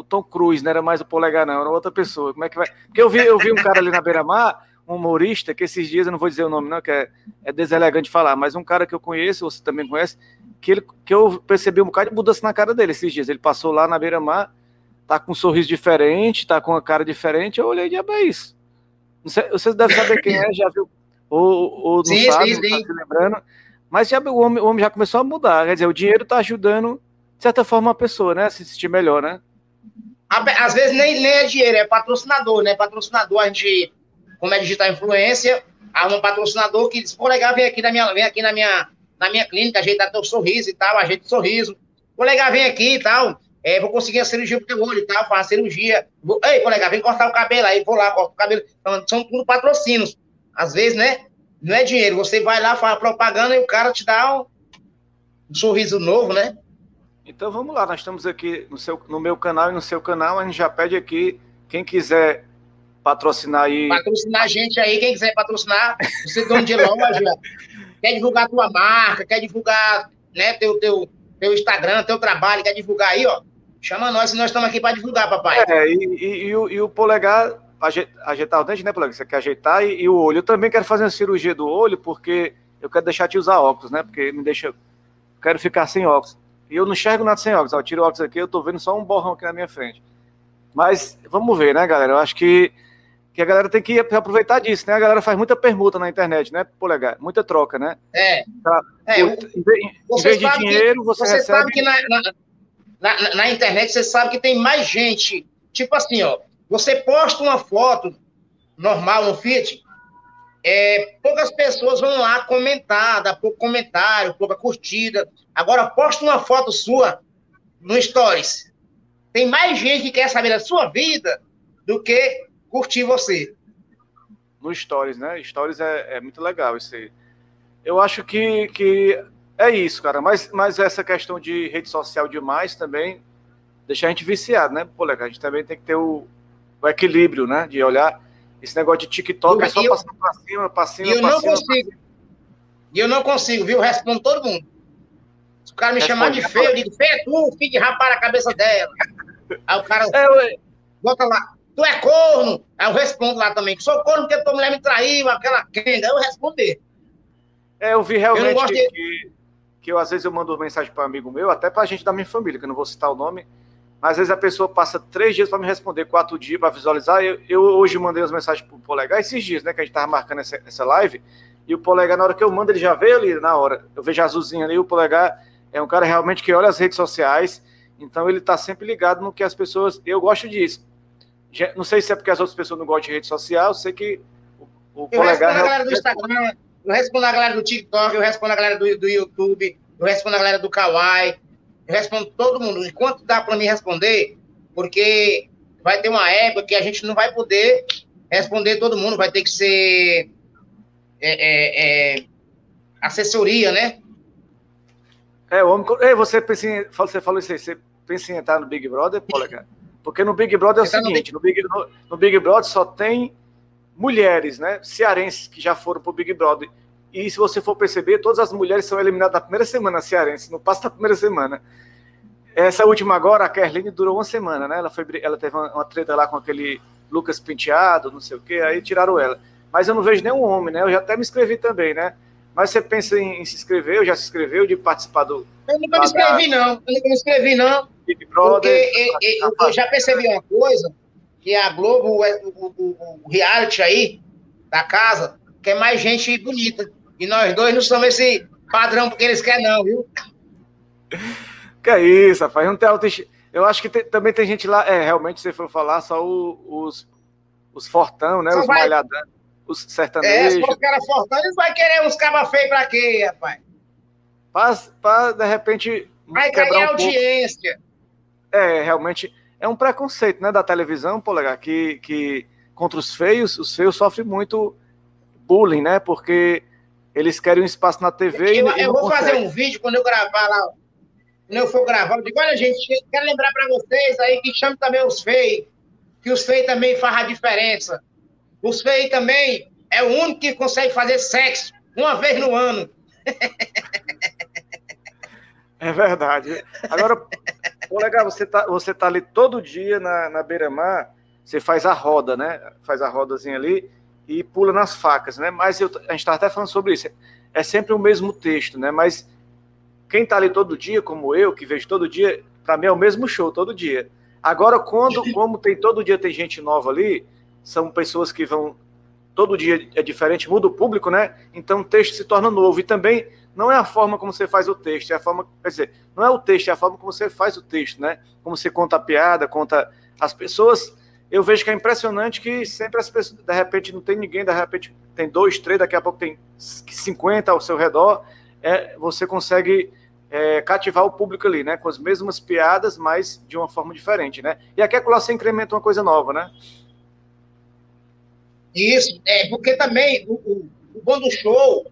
o, Tom Cruise, não era mais o polegar, não, era outra pessoa. Como é que vai? Porque eu vi, eu vi um cara ali na beira-mar, um humorista, que esses dias, eu não vou dizer o nome, não, que é, é deselegante falar, mas um cara que eu conheço, você também conhece, que, ele, que eu percebi um bocado de mudança na cara dele esses dias. Ele passou lá na beira-mar, tá com um sorriso diferente, tá com uma cara diferente. Eu olhei, diabo, é isso. Sei, vocês devem saber quem é, já viu, ou, ou não sim, sabe, sim, sim. não tá se lembrando. Mas já, o, homem, o homem já começou a mudar. Quer dizer, o dinheiro tá ajudando, de certa forma, a pessoa, né? A se sentir melhor, né? Às vezes nem, nem é dinheiro, é patrocinador, né? Patrocinador, a gente, como é digital influência, arruma um patrocinador que diz, pô, legal, vem aqui na minha, vem aqui na minha, na minha clínica, ajeitar teu sorriso e tal, ajeita o sorriso. Pô, legal, vem aqui e tal. É, vou conseguir a cirurgia pro teu olho e tal, fazer a cirurgia. Vou, Ei, pô, legal, vem cortar o cabelo aí, vou lá, corto o cabelo. Então, são tudo patrocínios. Às vezes, né? Não é dinheiro. Você vai lá, faz propaganda e o cara te dá um, um sorriso novo, né? Então vamos lá, nós estamos aqui no, seu, no meu canal e no seu canal, a gente já pede aqui, quem quiser patrocinar aí. Patrocinar a gente aí, quem quiser patrocinar, você é dono de loja, (laughs) quer divulgar tua marca, quer divulgar né, teu, teu, teu Instagram, teu trabalho, quer divulgar aí, ó. Chama nós, nós estamos aqui para divulgar, papai. É, e, e, e, o, e o polegar, ajeitar o dente, né, polegar? Você quer ajeitar e, e, o olho. Eu também quero fazer uma cirurgia do olho, porque eu quero deixar de usar óculos, né? Porque me deixa. Quero ficar sem óculos. E eu não enxergo nada sem óculos. Eu tiro o óculos aqui, eu tô vendo só um borrão aqui na minha frente. Mas vamos ver, né, galera? Eu acho que, que a galera tem que aproveitar disso, né? A galera faz muita permuta na internet, né, Polegar? Muita troca, né? É. Pra, é em, vez de dinheiro, você, você recebe... sabe que na, na, na, na internet você sabe que tem mais gente. Tipo assim, ó. Você posta uma foto normal no feed, é, poucas pessoas vão lá comentar, dá pouco comentário, pouca curtida. Agora, posta uma foto sua no Stories. Tem mais gente que quer saber da sua vida do que curtir você. No Stories, né? Stories é, é muito legal isso aí. Eu acho que, que é isso, cara. Mas, mas essa questão de rede social demais também deixa a gente viciado, né? Pô, legal, a gente também tem que ter o, o equilíbrio, né? De olhar esse negócio de TikTok eu, é só eu, passando pra cima, pra cima, E eu não cima, consigo. E eu não consigo, viu? Eu respondo todo mundo. Se o cara me Responde, chamar de feio, eu digo, feio é tu, filho de rapar a cabeça dela. Aí o cara é, bota lá, tu é corno. Aí eu respondo lá também, que sou corno porque tua mulher me traiu, aquela quenga. Aí eu responder. É, eu vi realmente eu que, de... que, que, eu, às vezes eu mando mensagem para um amigo meu, até para gente da minha família, que eu não vou citar o nome, às vezes a pessoa passa três dias para me responder, quatro dias para visualizar. Eu, eu, hoje mandei as mensagens para o Polegar, esses dias, né, que a gente tava marcando essa, essa live, e o Polegar, na hora que eu mando, ele já veio ali na hora. Eu vejo a azulzinha ali, o Polegar é um cara realmente que olha as redes sociais, então ele está sempre ligado no que as pessoas. Eu gosto disso. Não sei se é porque as outras pessoas não gostam de rede social, eu sei que o, o eu Polegar. Eu respondo a galera do Instagram, eu respondo a galera do TikTok, eu respondo a galera do, do YouTube, eu respondo a galera do Kawaii respondo todo mundo. Enquanto dá para me responder, porque vai ter uma época que a gente não vai poder responder todo mundo, vai ter que ser é, é, é, assessoria, né? É, homem. Você pensa em, você falou isso aí, você pensa em entrar no Big Brother, Polegar? Porque no Big Brother é o seguinte, no Big, no, no Big Brother só tem mulheres, né? Cearenses que já foram pro Big Brother. E se você for perceber, todas as mulheres são eliminadas na primeira semana cearense, não passa da primeira semana. Essa última agora, a Kerline, durou uma semana, né? Ela, foi, ela teve uma, uma treta lá com aquele Lucas Penteado, não sei o quê, aí tiraram ela. Mas eu não vejo nenhum homem, né? Eu já até me inscrevi também, né? Mas você pensa em, em se inscrever, eu já se inscreveu de participar do. Eu nunca me inscrevi, não. Eu nunca me inscrevi, não. Big Brother. Porque eu, eu, eu já percebi uma coisa, que a Globo, o, o, o reality aí, da casa, quer mais gente bonita. E nós dois não somos esse padrão porque eles querem, não, viu? Que é isso, rapaz. Não tem autoestima. Eu acho que tem, também tem gente lá, é, realmente, se for falar, só o, os, os fortão, né? Só os vai... malhadão, os sertanejos. É, se for cara fortão, eles vão querer uns cabas feios pra quê, rapaz? Pra, pra de repente. Vai cair um audiência. Pouco. É, realmente. É um preconceito, né, da televisão, polegar, que, que contra os feios, os feios sofrem muito bullying, né? Porque eles querem um espaço na TV eu, e, eu vou fazer um vídeo quando eu gravar lá. Quando eu for gravar, eu digo, olha, gente, quero lembrar para vocês aí que chame também os feios, que os feios também fazem a diferença. Os feios também é o único que consegue fazer sexo uma vez no ano. (laughs) É verdade. Agora, legal, você tá, você tá ali todo dia na, na beira-mar, você faz a roda, né? Faz a rodazinha ali e pula nas facas, né? Mas eu, a gente estava até falando sobre isso. É sempre o mesmo texto, né? Mas quem está ali todo dia, como eu, que vejo todo dia, para mim é o mesmo show todo dia. Agora, quando, (laughs) como tem todo dia tem gente nova ali, são pessoas que vão todo dia é diferente, muda o público, né? Então o texto se torna novo e também não é a forma como você faz o texto, é a forma, quer dizer, não é o texto, é a forma como você faz o texto, né? Como você conta a piada, conta as pessoas eu vejo que é impressionante que sempre as pessoas, de repente, não tem ninguém, de repente, tem dois, três, daqui a pouco tem 50 ao seu redor, é, você consegue é, cativar o público ali, né? Com as mesmas piadas, mas de uma forma diferente, né? E aqui é que você incrementa uma coisa nova, né? Isso, é, porque também o, o, o bom do show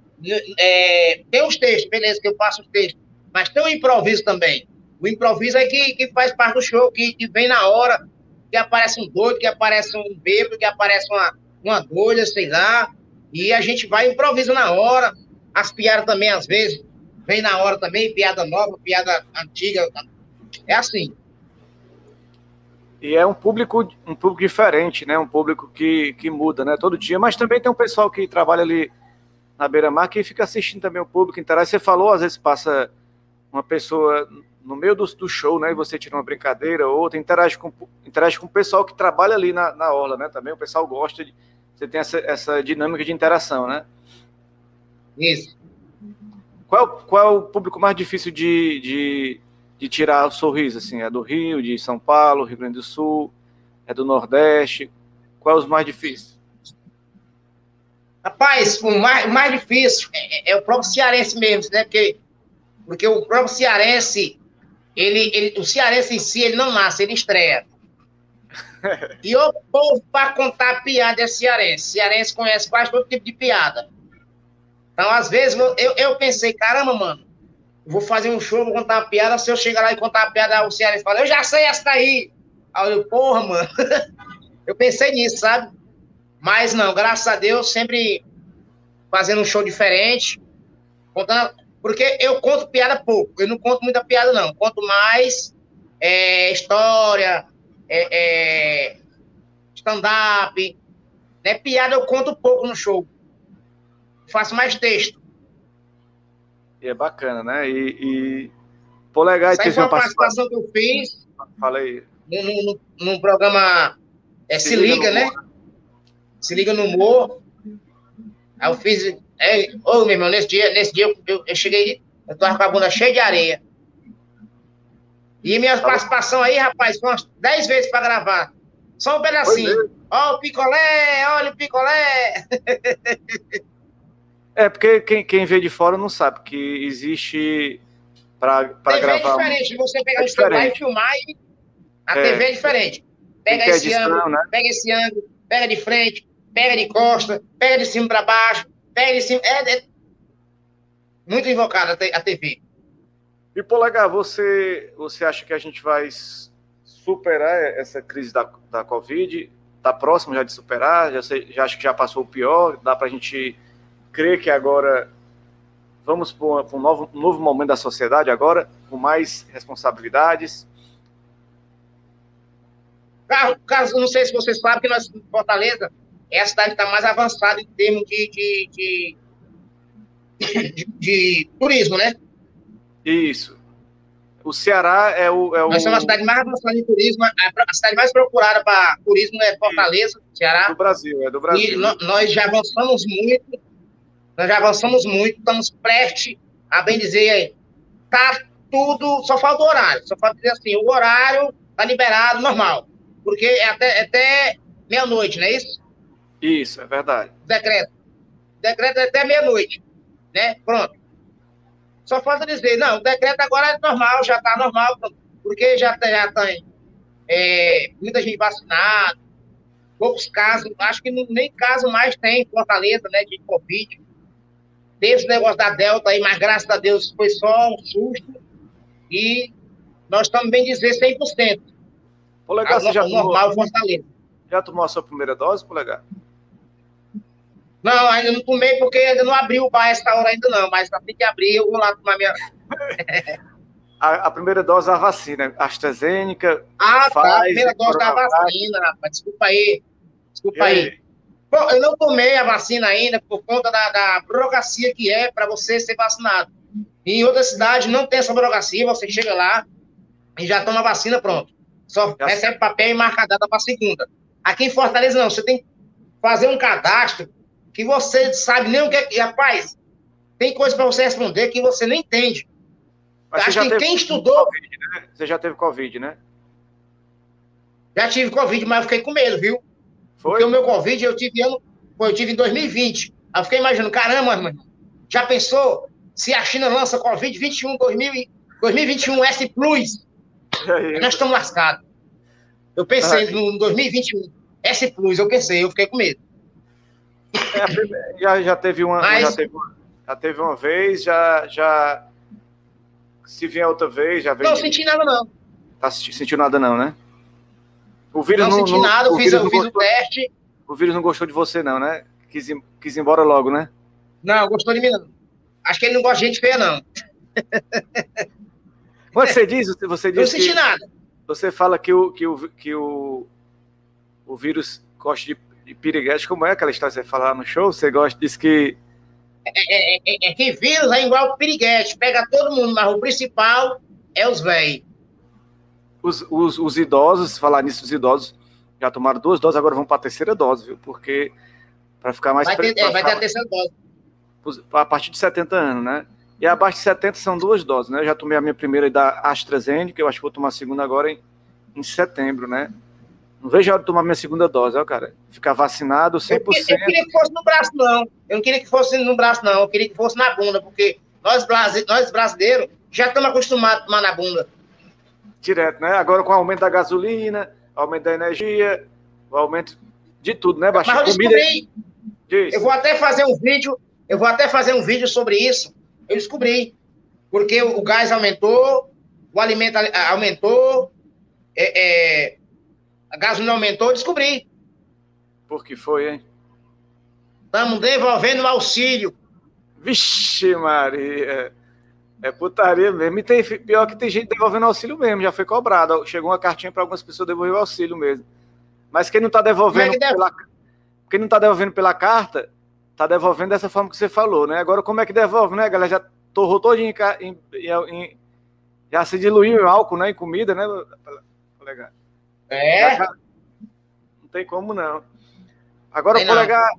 é, tem os textos, beleza, que eu faço os textos, mas tem o improviso também. O improviso é que, que faz parte do show, que, que vem na hora, que aparece um doido, que aparece um bêbado, que aparece uma, uma doida, sei lá, e a gente vai improvisa na hora. As piadas também, às vezes, vem na hora também, piada nova, piada antiga. É assim. E é um público, um público diferente, né? Um público que, que muda, né? Todo dia. Mas também tem um pessoal que trabalha ali na beira-mar que fica assistindo também o público, interage. Você falou, às vezes passa uma pessoa no meio do, do show, né? E você tira uma brincadeira ou outra, interage com, interage com o pessoal que trabalha ali na, na orla, né? Também o pessoal gosta de. Você tem essa, essa dinâmica de interação, né? Isso. Qual, qual é o público mais difícil de, de, de tirar o sorriso? Assim, é do Rio, de São Paulo, Rio Grande do Sul, é do Nordeste? Qual é os mais difíceis? Rapaz, o mais, o mais difícil é, é, o próprio cearense mesmo, né? Porque, porque o próprio cearense, ele, ele, o cearense em si, ele não nasce, ele estreia. (laughs) e o povo para contar piada é cearense. Cearense conhece quase todo tipo de piada. Então, às vezes, eu, eu pensei, caramba, mano, vou fazer um show, vou contar uma piada. Se eu chegar lá e contar uma piada, o Ceará fala, eu já sei essa daí. Aí eu, porra, mano. (laughs) eu pensei nisso, sabe? Mas não, graças a Deus, sempre fazendo um show diferente. Contando, porque eu conto piada pouco, eu não conto muita piada, não. Conto mais é, história, é, é, stand-up. Né? Piada eu conto pouco no show faço mais texto. E é bacana, né? E, e... Polegar Essa foi uma participação que eu fiz. Fala aí. Num, num, programa é, Se, Se Liga, né? Se Liga no Humor. Aí eu fiz. É, ô, meu irmão, nesse dia, nesse dia eu, eu cheguei, eu tava com a bunda cheia de areia. E minha participação aí, rapaz, foi umas 10 vezes para gravar. Só um pedacinho. É. Ó, o picolé, olha o picolé. É, porque quem, quem vê de fora não sabe que existe para gravar. É diferente, você pegar é o celular e filmar e a é. TV é diferente. Pega esse edição, ângulo, né? pega esse ângulo, pega de frente, pega de costa, pega de cima para baixo, cima. É, é... Muito invocada a TV. E, Polegar, você, você acha que a gente vai superar essa crise da, da Covid? Está próximo já de superar? Já, sei, já acho que já passou o pior? Dá para a gente crer que agora vamos para um novo, um novo momento da sociedade agora, com mais responsabilidades? Carlos, não sei se você sabe que nós, Fortaleza, é a cidade que está mais avançada em termos de, de, de, de, de turismo, né? Isso. O Ceará é o. É o... Nós somos a cidade mais avançada em turismo. A, cidade mais procurada para turismo é Fortaleza, Ceará. Do Brasil, é do Brasil. E no, nós já avançamos muito nós já avançamos muito, estamos prestes a bem dizer aí. Tá tudo, só falta o horário. Só falta dizer assim, o horário tá liberado, normal. Porque é até, é até meia-noite, não é isso? Isso, é verdade. Decreto. Decreto é até meia-noite, né? Pronto. Só falta dizer, não, o decreto agora é normal, já está normal, porque já, já tem é, muita gente vacinada, poucos casos, acho que nem caso mais tem em Fortaleza, né, de Covid. Teve esse negócio da Delta aí, mas graças a Deus foi só um susto. E nós estamos bem dizer 100%. Polegar, você já normal tomou, Fortaleza. Já tomou a sua primeira dose, Polegar? Não, ainda não tomei porque ainda não abriu o bar essa hora ainda não, mas assim que abrir eu vou lá tomar minha... (laughs) a, a, primeira dose da vacina, AstraZeneca, Ah, tá, a primeira dose da vacina, rapaz, desculpa aí, desculpa aí. Bom, eu não tomei a vacina ainda por conta da, da burocracia que é para você ser vacinado. em outras cidades não tem essa burocracia, você chega lá e já toma a vacina, pronto. Só já recebe papel e marca a data para segunda. Aqui em Fortaleza, não. Você tem que fazer um cadastro que você sabe nem o que é. Rapaz, tem coisa para você responder que você nem entende. Mas Acho que quem estudou. COVID, né? Você já teve Covid, né? Já tive Covid, mas eu fiquei com medo, viu? Foi? Porque o meu Covid eu tive ano, eu tive em 2020. Aí eu fiquei imaginando, caramba, mano, já pensou se a China lança Covid-21 2021 S Plus? É nós estamos lascados. Eu pensei ah, no 2021 S Plus, eu pensei, eu fiquei com medo. É, já, já teve uma, Mas... já teve uma, já teve uma vez, já, já se vier outra vez, já vem. Não senti nada não. Tá sentindo nada não, né? O vírus não, não senti nada, o fiz, eu fiz o teste. O vírus não gostou de você não, né? Quis, quis ir embora logo, né? Não, gostou de mim não. Acho que ele não gosta de gente feia não. (laughs) Quando você diz, você diz Não senti que, nada. Você fala que o, que o, que o, o vírus gosta de, de piriguete. Como é aquela história que você fala no show? Você gosta, diz que é, é, é, é, que vírus é igual piriguete, pega todo mundo, mas o principal é os velhos. Os, os, os, idosos, falar nisso, os idosos já tomaram duas doses, agora vão para a terceira dose, viu? Porque para ficar mais vai ter, é, vai ter a terceira dose. A partir de 70 anos, né? E abaixo de 70 são duas doses, né? Eu já tomei a minha primeira da AstraZeneca, eu acho que vou tomar a segunda agora em, em setembro, né? Não vejo a hora de tomar minha segunda dose, ó, cara. Ficar vacinado 100%. Eu, eu queria que fosse no braço, não. Eu não queria que fosse no braço, não. Eu queria que fosse na bunda, porque nós, nós brasileiros já estamos acostumados a tomar na bunda. Direto, né? Agora com o aumento da gasolina, aumento da energia, o aumento de tudo, né? Baixar Mas eu comida. Diz. Eu vou até fazer um vídeo, eu vou até fazer um vídeo sobre isso. Eu descobri. Porque o gás aumentou, o alimento aumentou, é, é a gasolina aumentou, descobri. Por que foi, hein? Estamos devolvendo o auxílio. Vixe, Maria. É putaria mesmo. E tem, pior que tem gente devolvendo auxílio mesmo, já foi cobrado. Chegou uma cartinha para algumas pessoas devolver o auxílio mesmo. Mas quem não está devolvendo, é que pela, quem não tá devolvendo pela carta, está devolvendo dessa forma que você falou, né? Agora, como é que devolve, né? A galera já torrou todo em, em, em, já se diluiu em álcool, né? Em comida, né? Legal. É? Não tem como não. Agora, o Polegar,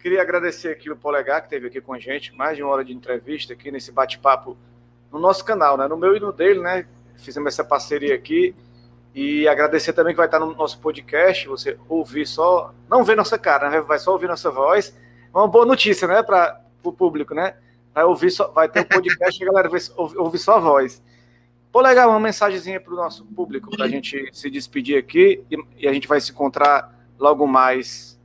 queria agradecer aqui o Polegar, que esteve aqui com a gente, mais de uma hora de entrevista aqui nesse bate-papo no nosso canal, né? No meu e no dele, né? Fizemos essa parceria aqui. E agradecer também que vai estar no nosso podcast, você ouvir só, não ver nossa cara, né? vai só ouvir nossa voz. É uma boa notícia, né, para o público, né? Vai ouvir só, vai ter um podcast e (laughs) a galera vai ouvir só a voz. Pô, legal, uma mensagenzinha para o nosso público, para a gente se despedir aqui e, e, a gente vai se encontrar logo mais.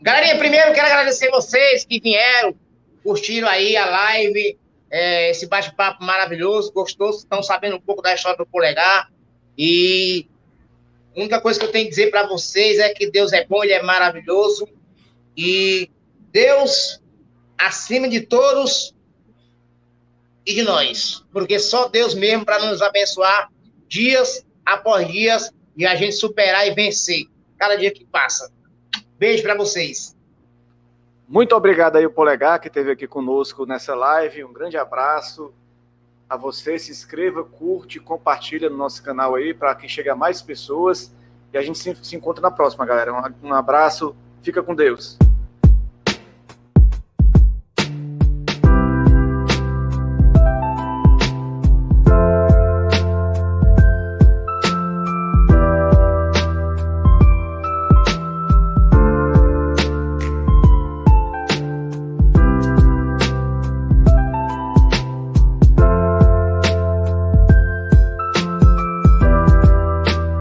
Galerinha, primeiro quero agradecer vocês que vieram, curtiram aí a live, é, esse bate-papo maravilhoso, gostoso, estão sabendo um pouco da história do Polegar. E a única coisa que eu tenho que dizer para vocês é que Deus é bom, Ele é maravilhoso. E Deus, acima de todos, e de nós, porque só Deus mesmo para nos abençoar dias após dias e a gente superar e vencer cada dia que passa. Beijo para vocês. Muito obrigado aí o Polegar que esteve aqui conosco nessa live. Um grande abraço a você. Se inscreva, curte, compartilha no nosso canal aí para que chegue a mais pessoas. E a gente se, encontra na próxima, galera. Um abraço. Fica com Deus.